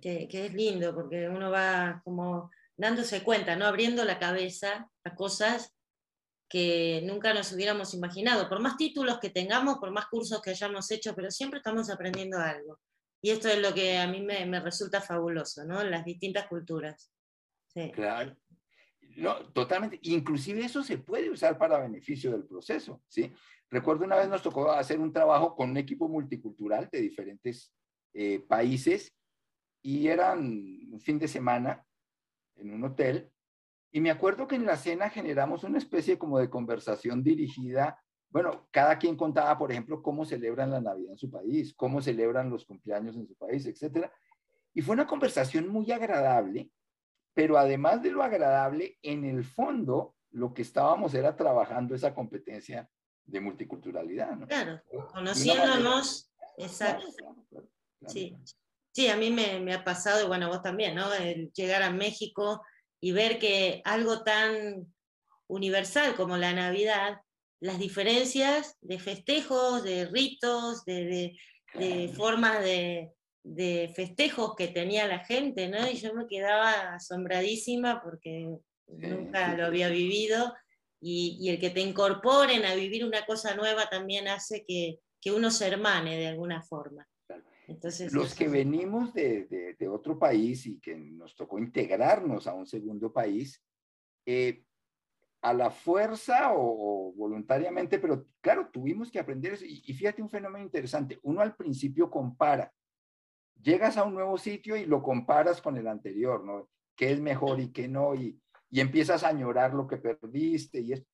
Speaker 1: Que, es lindo, porque uno va como dándose cuenta, ¿no? Abriendo la cabeza a cosas que nunca nos hubiéramos imaginado, por más títulos que tengamos, por más cursos que hayamos hecho, pero siempre estamos aprendiendo algo. Y esto es lo que a mí me, resulta fabuloso, ¿no? Las distintas culturas.
Speaker 2: Claro. No, totalmente. Inclusive eso se puede usar para beneficio del proceso, ¿sí? Recuerdo una vez nos tocó hacer un trabajo con un equipo multicultural de diferentes eh, países y eran un fin de semana en un hotel y me acuerdo que en la cena generamos una especie como de conversación dirigida. Bueno, cada quien contaba, por ejemplo, cómo celebran la Navidad en su país, cómo celebran los cumpleaños en su país, etc. Y fue una conversación muy agradable, pero además de lo agradable, en el fondo, lo que estábamos era trabajando esa competencia de multiculturalidad. ¿no?
Speaker 1: Claro, conociéndonos, exacto. sí. sí, a mí me, me, ha pasado, y bueno, vos también, ¿no? El llegar a México y ver que algo tan universal como la Navidad, las diferencias de festejos, de ritos, de, formas de, festejos que tenía la gente, ¿no? Y yo me quedaba asombradísima porque nunca lo había vivido y, el que te incorporen a vivir una cosa nueva también hace que, que uno se hermane de alguna forma.
Speaker 2: Entonces, los que venimos de, de, otro país y que nos tocó integrarnos a un segundo país, eh, a la fuerza o, voluntariamente, pero claro, tuvimos que aprender eso. Y, y, fíjate un fenómeno interesante, uno al principio compara, llegas a un nuevo sitio y lo comparas con el anterior, ¿no? ¿Qué es mejor y qué no? Y, y empiezas a añorar lo que perdiste y es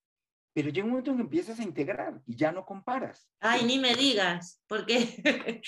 Speaker 2: pero llega un momento en que empiezas a integrar y ya no comparas.
Speaker 1: Ay, ni me digas, porque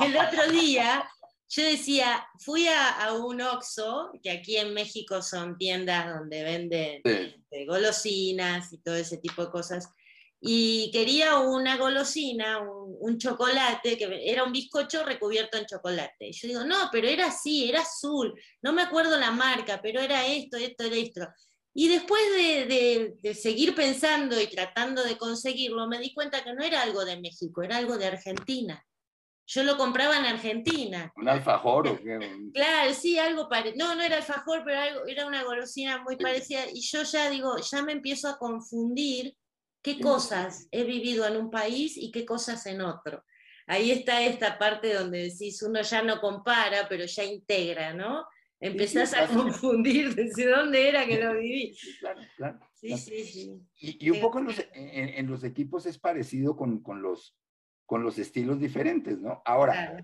Speaker 1: el otro día yo decía, fui a, un Oxxo, que aquí en México son tiendas donde venden este, golosinas y todo ese tipo de cosas, y quería una golosina, un, chocolate, que era un bizcocho recubierto en chocolate. Y yo digo, no, pero era así, era azul, no me acuerdo la marca, pero era esto, esto, esto. Y después de, seguir pensando y tratando de conseguirlo, me di cuenta que no era algo de México, era algo de Argentina. Yo lo compraba en Argentina.
Speaker 2: ¿Un alfajor o qué?
Speaker 1: Claro, sí, algo parecido. No, no era alfajor, pero algo, era una golosina muy parecida. Y yo ya digo, ya me empiezo a confundir qué cosas he vivido en un país y qué cosas en otro. Ahí está esta parte donde decís, uno ya no compara, pero ya integra, ¿no? empezás a confundir desde dónde era que lo viví.
Speaker 2: Sí, claro, claro. Sí, sí, sí. Y, un poco en los, equipos es parecido con, los, con los estilos diferentes, ¿no? Ahora,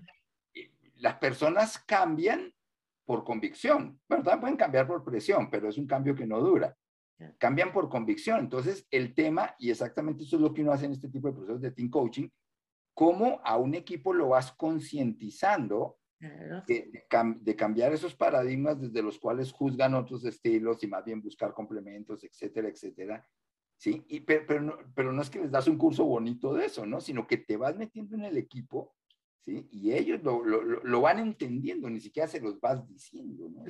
Speaker 2: las personas cambian por convicción. También pueden cambiar por presión, pero es un cambio que no dura. Cambian por convicción. Entonces, el tema, y exactamente eso es lo que uno hace en este tipo de procesos de team coaching, cómo a un equipo lo vas concientizando de, cambiar esos paradigmas desde los cuales juzgan otros estilos y más bien buscar complementos, etcétera, etcétera. ¿sí? Y, pero, no, pero no es que les das un curso bonito de eso, ¿no? Sino que te vas metiendo en el equipo, ¿sí? Y ellos lo, lo, lo van entendiendo, ni siquiera se los vas diciendo, ¿no?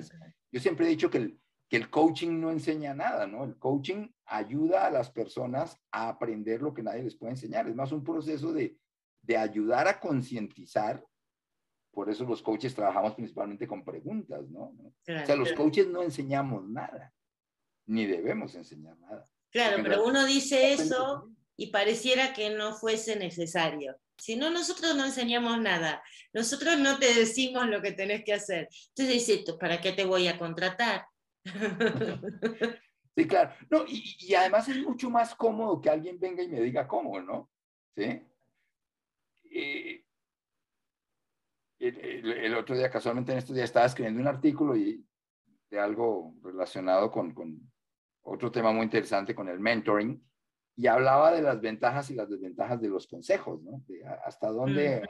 Speaker 2: yo siempre he dicho que el, que el coaching no enseña nada, ¿no? El coaching ayuda a las personas a aprender lo que nadie les puede enseñar. Es más un proceso de, de ayudar a concientizar por eso los coaches trabajamos principalmente con preguntas, ¿no? o sea, los coaches no enseñamos nada, ni debemos enseñar nada.
Speaker 1: Claro, pero uno dice eso y pareciera que no fuese necesario. Si no, nosotros no enseñamos nada. Nosotros no te decimos lo que tenés que hacer. Entonces dices, ¿para qué te voy a contratar?
Speaker 2: Sí, claro. No, y, y, además es mucho más cómodo que alguien venga y me diga cómo, ¿no? ¿Sí? Eh, el, otro día, casualmente en estos días, estaba escribiendo un artículo y de algo relacionado con, con, otro tema muy interesante, con el mentoring, y hablaba de las ventajas y las desventajas de los consejos, ¿no? hasta dónde...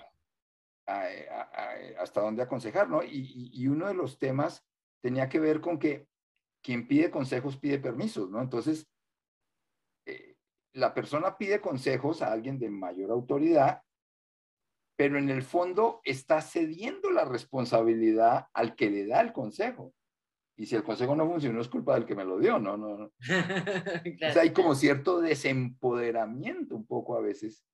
Speaker 2: hasta dónde aconsejar, ¿no? Y, y, uno de los temas tenía que ver con que quien pide consejos pide permisos, ¿no? Entonces, eh, la persona pide consejos a alguien de mayor autoridad pero en el fondo está cediendo la responsabilidad al que le da el consejo. Y si el consejo no funcionó, es culpa del que me lo dio, ¿no? no, no. o sea, hay como cierto desempoderamiento un poco a veces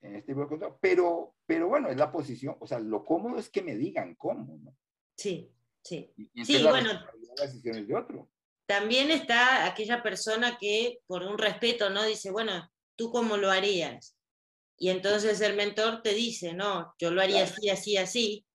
Speaker 2: en este tipo de cosas. Pero, pero bueno, es la posición, o sea, lo cómodo es que me digan cómo, ¿no?
Speaker 1: Sí, sí. sí, bueno.
Speaker 2: Las decisiones de otro.
Speaker 1: También está aquella persona que por un respeto, ¿no? Dice, bueno, ¿tú cómo lo harías? Y entonces el mentor te dice, no, yo lo haría así, así, así,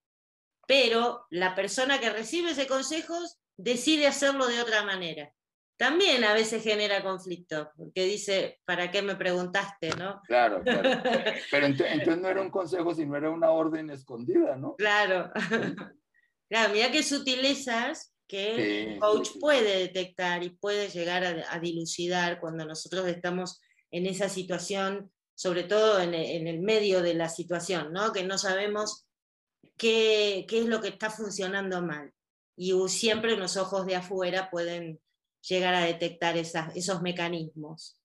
Speaker 1: pero la persona que recibe ese consejo decide hacerlo de otra manera. También a veces genera conflicto, porque dice, ¿para qué me preguntaste? ¿no?
Speaker 2: Claro, claro. Pero entonces, no era un consejo, sino era una orden escondida, ¿no?
Speaker 1: Claro. Claro, mira qué sutilezas que el coach puede detectar y puede llegar a, dilucidar cuando nosotros estamos en esa situación, sobre todo en, el medio de la situación, ¿no? Que no sabemos qué, qué es lo que está funcionando mal. Y siempre los ojos de afuera pueden llegar a detectar esas, esos mecanismos.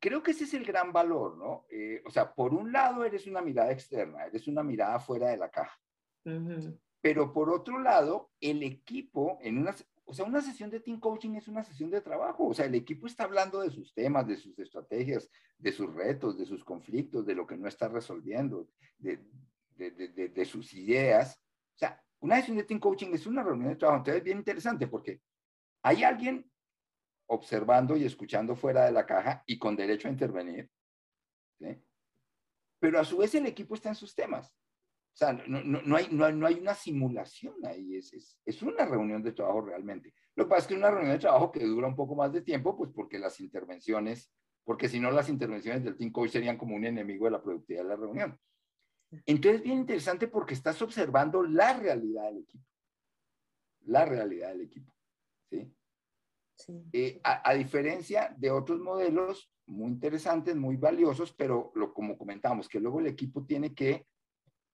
Speaker 2: Creo que ese es el gran valor, ¿no? Eh, o sea, por un lado eres una mirada externa, eres una mirada fuera de la caja. Pero por otro lado, el equipo, en una, o sea, una sesión de team coaching es una sesión de trabajo. O sea, el equipo está hablando de sus temas, de sus estrategias, de sus retos, de sus conflictos, de lo que no está resolviendo, de, de, de, de sus ideas. O sea, una sesión de team coaching es una reunión de trabajo. Entonces es bien interesante porque hay alguien observando y escuchando fuera de la caja y con derecho a intervenir. Pero a su vez el equipo está en sus temas. O sea, no, no, no, hay, no, hay, una simulación ahí, es, es, es, una reunión de trabajo realmente. Lo que pasa es que una reunión de trabajo que dura un poco más de tiempo, pues porque las intervenciones, porque si no las intervenciones del Team Coach serían como un enemigo de la productividad de la reunión. Entonces, bien interesante porque estás observando la realidad del equipo. La realidad del equipo. ¿sí? Eh, a, diferencia de otros modelos muy interesantes, muy valiosos, pero lo, como comentamos, que luego el equipo tiene que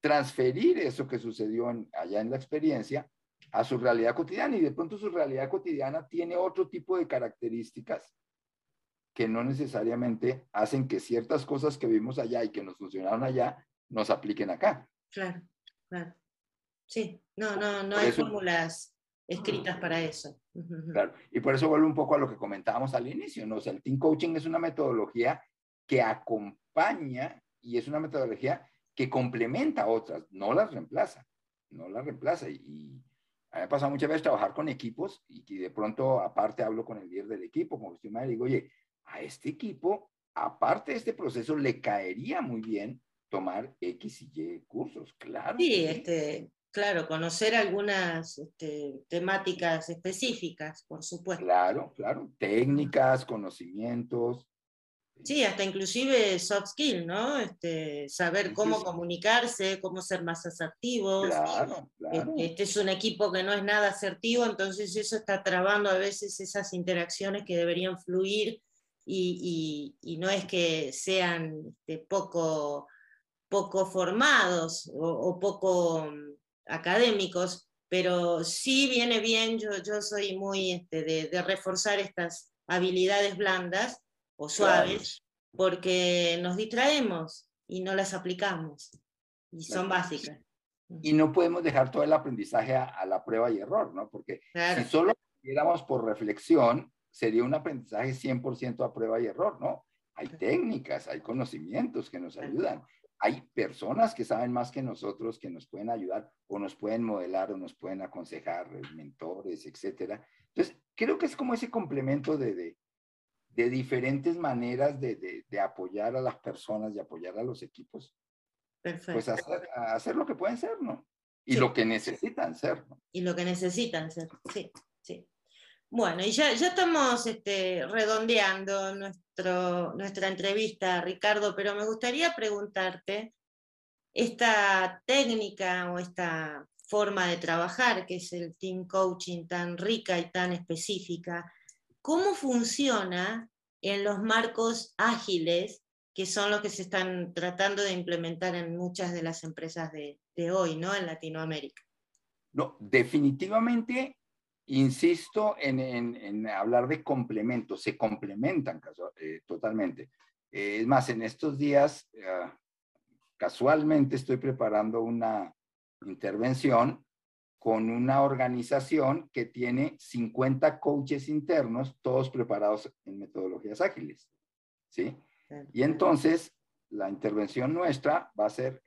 Speaker 2: transferir eso que sucedió allá en la experiencia a su realidad cotidiana y de pronto su realidad cotidiana tiene otro tipo de características que no necesariamente hacen que ciertas cosas que vimos allá y que nos funcionaron allá nos apliquen acá.
Speaker 1: Claro, claro. Sí, no, no, no hay fórmulas escritas para eso.
Speaker 2: Claro, y por eso vuelvo un poco a lo que comentábamos al inicio, ¿no? O sea, el team coaching es una metodología que acompaña y es una metodología que complementa a otras, no las reemplaza, no las reemplaza. Y, a mí me ha pasado muchas veces trabajar con equipos y que de pronto aparte hablo con el líder del equipo, como usted me digo, oye, a este equipo, aparte de este proceso, le caería muy bien tomar X y Y cursos, claro.
Speaker 1: Sí, este, Claro, conocer algunas este, temáticas específicas, por supuesto.
Speaker 2: Claro, claro, técnicas, conocimientos.
Speaker 1: Sí, hasta inclusive soft skill, ¿no? Este, saber cómo comunicarse, cómo ser más asertivos.
Speaker 2: Claro, claro.
Speaker 1: Este es un equipo que no es nada asertivo, entonces eso está trabando a veces esas interacciones que deberían fluir y, no es que sean este, poco, poco formados o poco académicos, pero sí viene bien, yo, yo soy muy este, de, reforzar estas habilidades blandas o suaves, porque nos distraemos y no las aplicamos, y son básicas.
Speaker 2: Y no podemos dejar todo el aprendizaje a, la prueba y error, ¿no? Porque si solo viéramos por reflexión, sería un aprendizaje 100% a prueba y error, ¿no? Hay técnicas, hay conocimientos que nos ayudan, hay personas que saben más que nosotros, que nos pueden ayudar o nos pueden modelar o nos pueden aconsejar, eh, mentores, etcétera. Entonces, creo que es como ese complemento de, de, diferentes maneras de, de, apoyar a las personas y apoyar a los equipos. Perfecto. Pues hacer, hacer lo que pueden ser, ¿no? Y lo que necesitan ser, ¿no?
Speaker 1: Y lo que necesitan ser, sí, sí. Bueno, y ya, ya estamos este, redondeando nuestro, nuestra entrevista, Ricardo, pero me gustaría preguntarte, esta técnica o esta forma de trabajar, que es el team coaching tan rica y tan específica, ¿cómo funciona en los marcos ágiles que son los que se están tratando de implementar en muchas de las empresas de, hoy, ¿no? En Latinoamérica.
Speaker 2: No, definitivamente Insisto en, hablar de complementos, se complementan eh, totalmente. Eh, es más, en estos días, eh, casualmente estoy preparando una intervención con una organización que tiene 50 coaches internos, todos preparados en metodologías ágiles. ¿Sí? Y entonces, la intervención nuestra va a ser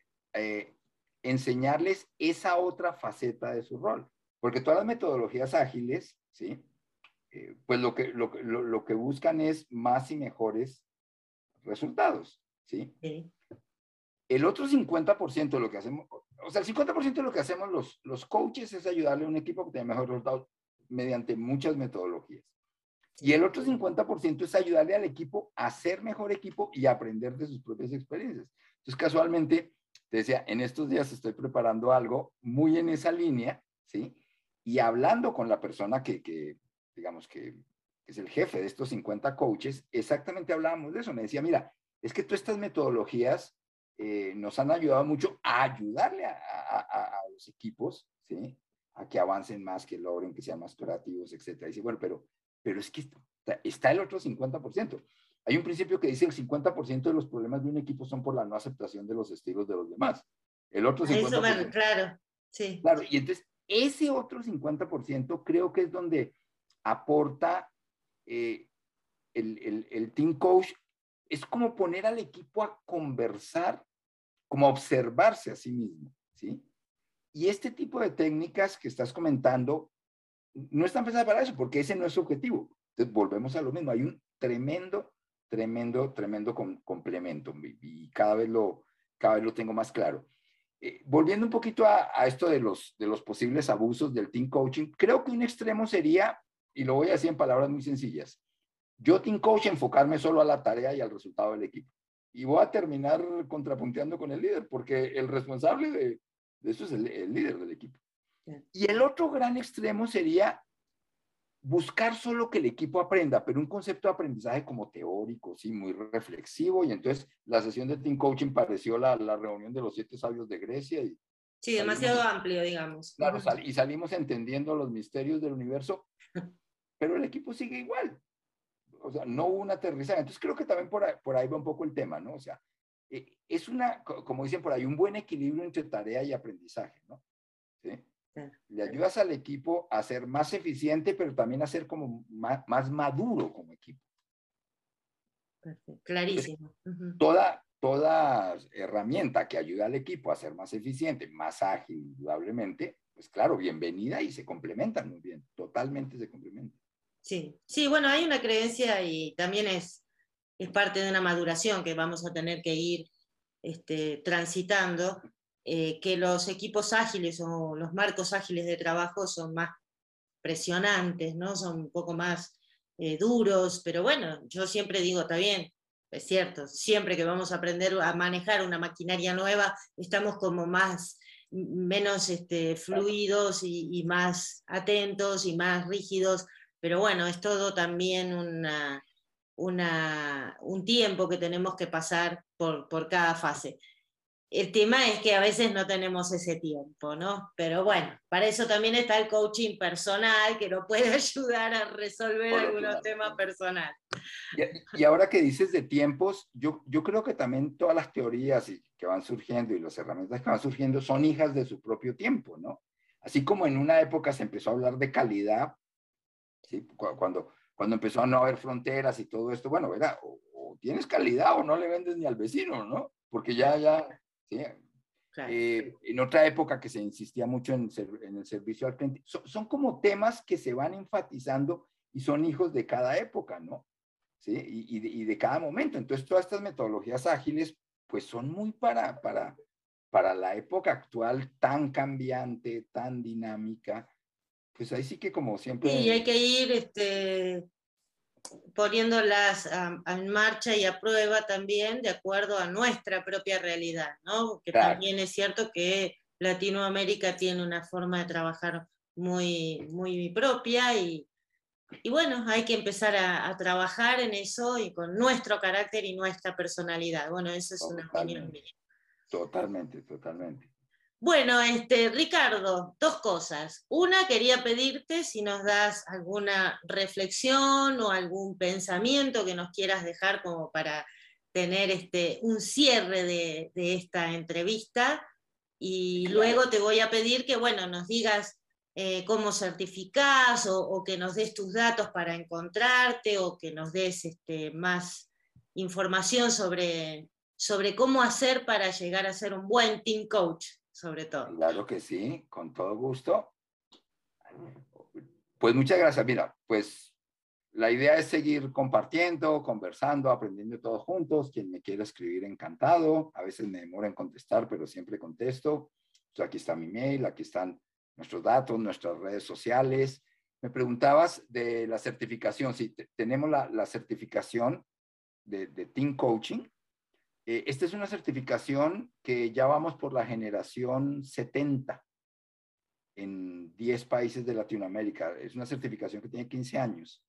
Speaker 2: enseñarles esa otra faceta de su rol. Porque todas las metodologías ágiles, ¿sí? eh, pues lo que, lo, lo, que buscan es más y mejores resultados, ¿sí? El otro 50% de lo que hacemos, o sea, el 50% de lo que hacemos los, los coaches es ayudarle a un equipo que tenga mejores resultados mediante muchas metodologías. Y el otro 50% es ayudarle al equipo a ser mejor equipo y aprender de sus propias experiencias. Entonces, casualmente, te decía, en estos días estoy preparando algo muy en esa línea, ¿sí? Y hablando con la persona que, que digamos, que es el jefe de estos 50 coaches, exactamente hablábamos de eso. Me decía, mira, es que todas estas metodologías eh, nos han ayudado mucho a ayudarle a, a, los equipos, ¿sí? A que avancen más, que logren, que sean más creativos, etcétera. Y dice, bueno, pero pero es que está, el otro 50%. Hay un principio que dice el 50% de los problemas de un equipo son por la no aceptación de los estilos de los demás. El otro 50%. Eso,
Speaker 1: bueno, claro, sí.
Speaker 2: Claro, y entonces ese otro 50% creo que es donde aporta eh, el, el, el team coach. Es como poner al equipo a conversar, como a observarse a sí mismo, ¿sí? Y este tipo de técnicas que estás comentando no están pensadas para eso, porque ese no es su objetivo. Entonces, volvemos a lo mismo. Hay un tremendo, tremendo, tremendo complemento y, cada, vez lo, cada vez lo tengo más claro. Eh, volviendo un poquito a, esto de los, de los posibles abusos del team coaching, creo que un extremo sería, y lo voy a decir en palabras muy sencillas, yo team coach enfocarme solo a la tarea y al resultado del equipo. Y voy a terminar contrapunteando con el líder, porque el responsable de, eso es el líder del equipo. Y el otro gran extremo sería buscar solo que el equipo aprenda, pero un concepto de aprendizaje como teórico, sí, muy reflexivo. Y entonces la sesión de Team Coaching pareció la, la reunión de los siete sabios de Grecia. Y
Speaker 1: sí, demasiado amplio, digamos.
Speaker 2: Claro, y salimos entendiendo los misterios del universo, pero el equipo sigue igual. O sea, no hubo un aterrizaje. Entonces creo que también por ahí, por ahí va un poco el tema, ¿no? O sea, eh, es una, como dicen por ahí, un buen equilibrio entre tarea y aprendizaje, ¿no? ¿Sí? Le ayudas al equipo a ser más eficiente, pero también a ser como más, maduro como equipo.
Speaker 1: Clarísimo.
Speaker 2: toda, toda herramienta que ayuda al equipo a ser más eficiente, más ágil, indudablemente, pues claro, bienvenida y se complementan muy bien, totalmente se complementan.
Speaker 1: Sí, sí, bueno, hay una creencia y también es, es parte de una maduración que vamos a tener que ir este, transitando, eh, que los equipos ágiles o los marcos ágiles de trabajo son más presionantes, ¿no? Son un poco más eh, duros, pero bueno, yo siempre digo, está bien, es cierto, siempre que vamos a aprender a manejar una maquinaria nueva, estamos como más, menos este, fluidos y, más atentos y más rígidos, pero bueno, es todo también una, un tiempo que tenemos que pasar por, por cada fase. El tema es que a veces no tenemos ese tiempo, ¿no? Pero bueno, para eso también está el coaching personal que nos puede ayudar a resolver algunos temas personales.
Speaker 2: Y, ahora que dices de tiempos, yo, yo creo que también todas las teorías que van surgiendo y las herramientas que van surgiendo son hijas de su propio tiempo, ¿no? Así como en una época se empezó a hablar de calidad, ¿sí? cuando, cuando empezó a no haber fronteras y todo esto, bueno, era o, o tienes calidad o no le vendes ni al vecino, ¿no? Porque ya, ya, ¿sí? Eh, en otra época que se insistía mucho en, el servicio al cliente. son como temas que se van enfatizando y son hijos de cada época, ¿no? ¿Sí? Y, de, y, de, cada momento. Entonces, todas estas metodologías ágiles, pues son muy para, para, para la época actual tan cambiante, tan dinámica. Pues ahí sí que como siempre...
Speaker 1: Sí, hay que ir este, poniéndolas en marcha y a prueba también de acuerdo a nuestra propia realidad, ¿no? Que también es cierto que Latinoamérica tiene una forma de trabajar muy, muy propia y, y bueno, hay que empezar a, trabajar en eso y con nuestro carácter y nuestra personalidad. Bueno, eso es una opinión mía.
Speaker 2: Totalmente, totalmente.
Speaker 1: Bueno, este, Ricardo, dos cosas. Una, quería pedirte si nos das alguna reflexión o algún pensamiento que nos quieras dejar como para tener este, un cierre de, esta entrevista. Y luego te voy a pedir que, bueno, nos digas eh, cómo certificás o, que nos des tus datos para encontrarte o que nos des este, más información sobre, sobre cómo hacer para llegar a ser un buen team coach sobre todo.
Speaker 2: Claro que sí, con todo gusto. Pues muchas gracias. Mira, pues la idea es seguir compartiendo, conversando, aprendiendo todos juntos. Quien me quiera escribir, encantado. A veces me demora en contestar, pero siempre contesto. aquí está mi mail, aquí están nuestros datos, nuestras redes sociales. Me preguntabas de la certificación. Sí, tenemos la, certificación de, Team Coaching. Eh, esta es una certificación que ya vamos por la generación 70 en 10 países de Latinoamérica. Es una certificación que tiene 15 años.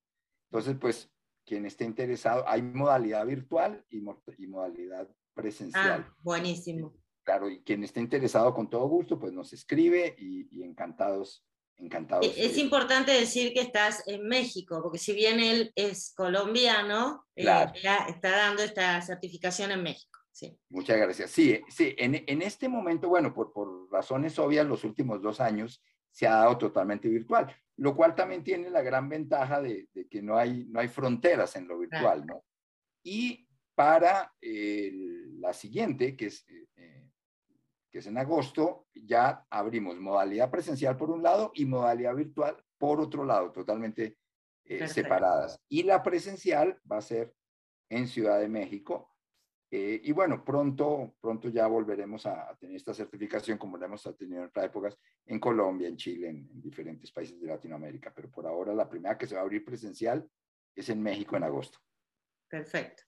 Speaker 2: Entonces, pues, quien esté interesado, hay modalidad virtual y, modalidad presencial.
Speaker 1: Ah, buenísimo.
Speaker 2: Claro, y quien esté interesado con todo gusto, pues nos escribe y, encantados, encantados.
Speaker 1: Es, importante decir que estás en México, porque si bien él es colombiano, eh, está dando esta certificación en México. Sí.
Speaker 2: Muchas gracias. Sí, sí, en, en este momento, bueno, por, por razones obvias, los últimos dos años se ha dado totalmente virtual, lo cual también tiene la gran ventaja de, que no hay, no hay fronteras en lo virtual, ¿no? Y para la siguiente, que es, eh, que es en agosto, ya abrimos modalidad presencial por un lado y modalidad virtual por otro lado, totalmente eh, separadas. Y la presencial va a ser en Ciudad de México eh, y bueno, pronto, pronto ya volveremos a, tener esta certificación como la hemos tenido en otras épocas en Colombia, en Chile, en, diferentes países de Latinoamérica. Pero por ahora la primera que se va a abrir presencial es en México en agosto.
Speaker 1: Perfecto.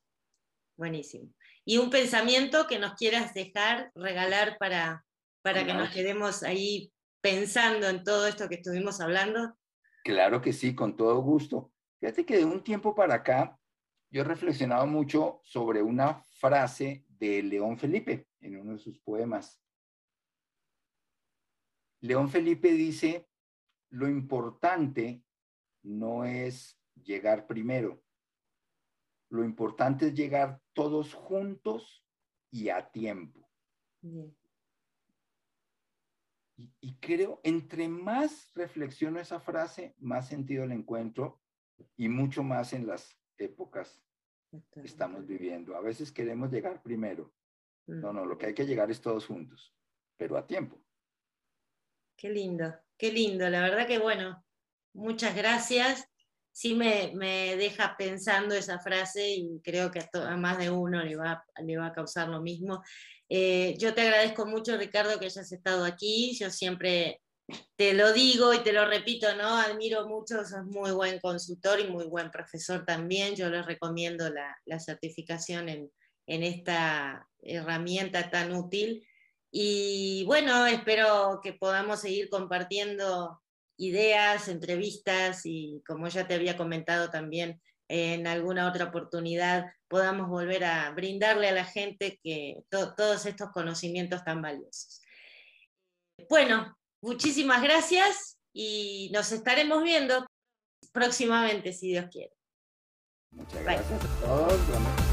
Speaker 1: Buenísimo. ¿Y un pensamiento que nos quieras dejar, regalar para, para que nos quedemos ahí pensando en todo esto que estuvimos hablando?
Speaker 2: Claro que sí, con todo gusto. Fíjate que de un tiempo para acá yo he reflexionado mucho sobre una frase de León Felipe en uno de sus poemas. León Felipe dice, lo importante no es llegar primero, lo importante es llegar todos juntos y a tiempo. Y, y, creo, entre más reflexiono esa frase, más sentido le encuentro y mucho más en las épocas que estamos viviendo. A veces queremos llegar primero. No, mm. no, lo que hay que llegar es todos juntos, pero a tiempo.
Speaker 1: Qué lindo, qué lindo. La verdad que bueno, muchas gracias. Sí me, deja pensando esa frase y creo que a, más de uno le va, le va a causar lo mismo. Eh, yo te agradezco mucho, Ricardo, que hayas estado aquí. Yo siempre te lo digo y te lo repito, ¿no? Admiro mucho, sos muy buen consultor y muy buen profesor también. Yo les recomiendo la, certificación en, esta herramienta tan útil. Y bueno, espero que podamos seguir compartiendo ideas, entrevistas y como ya te había comentado también en alguna otra oportunidad, podamos volver a brindarle a la gente que todos estos conocimientos tan valiosos. Bueno, Muchísimas gracias y nos estaremos viendo próximamente, si Dios quiere.
Speaker 2: Muchas gracias a todos.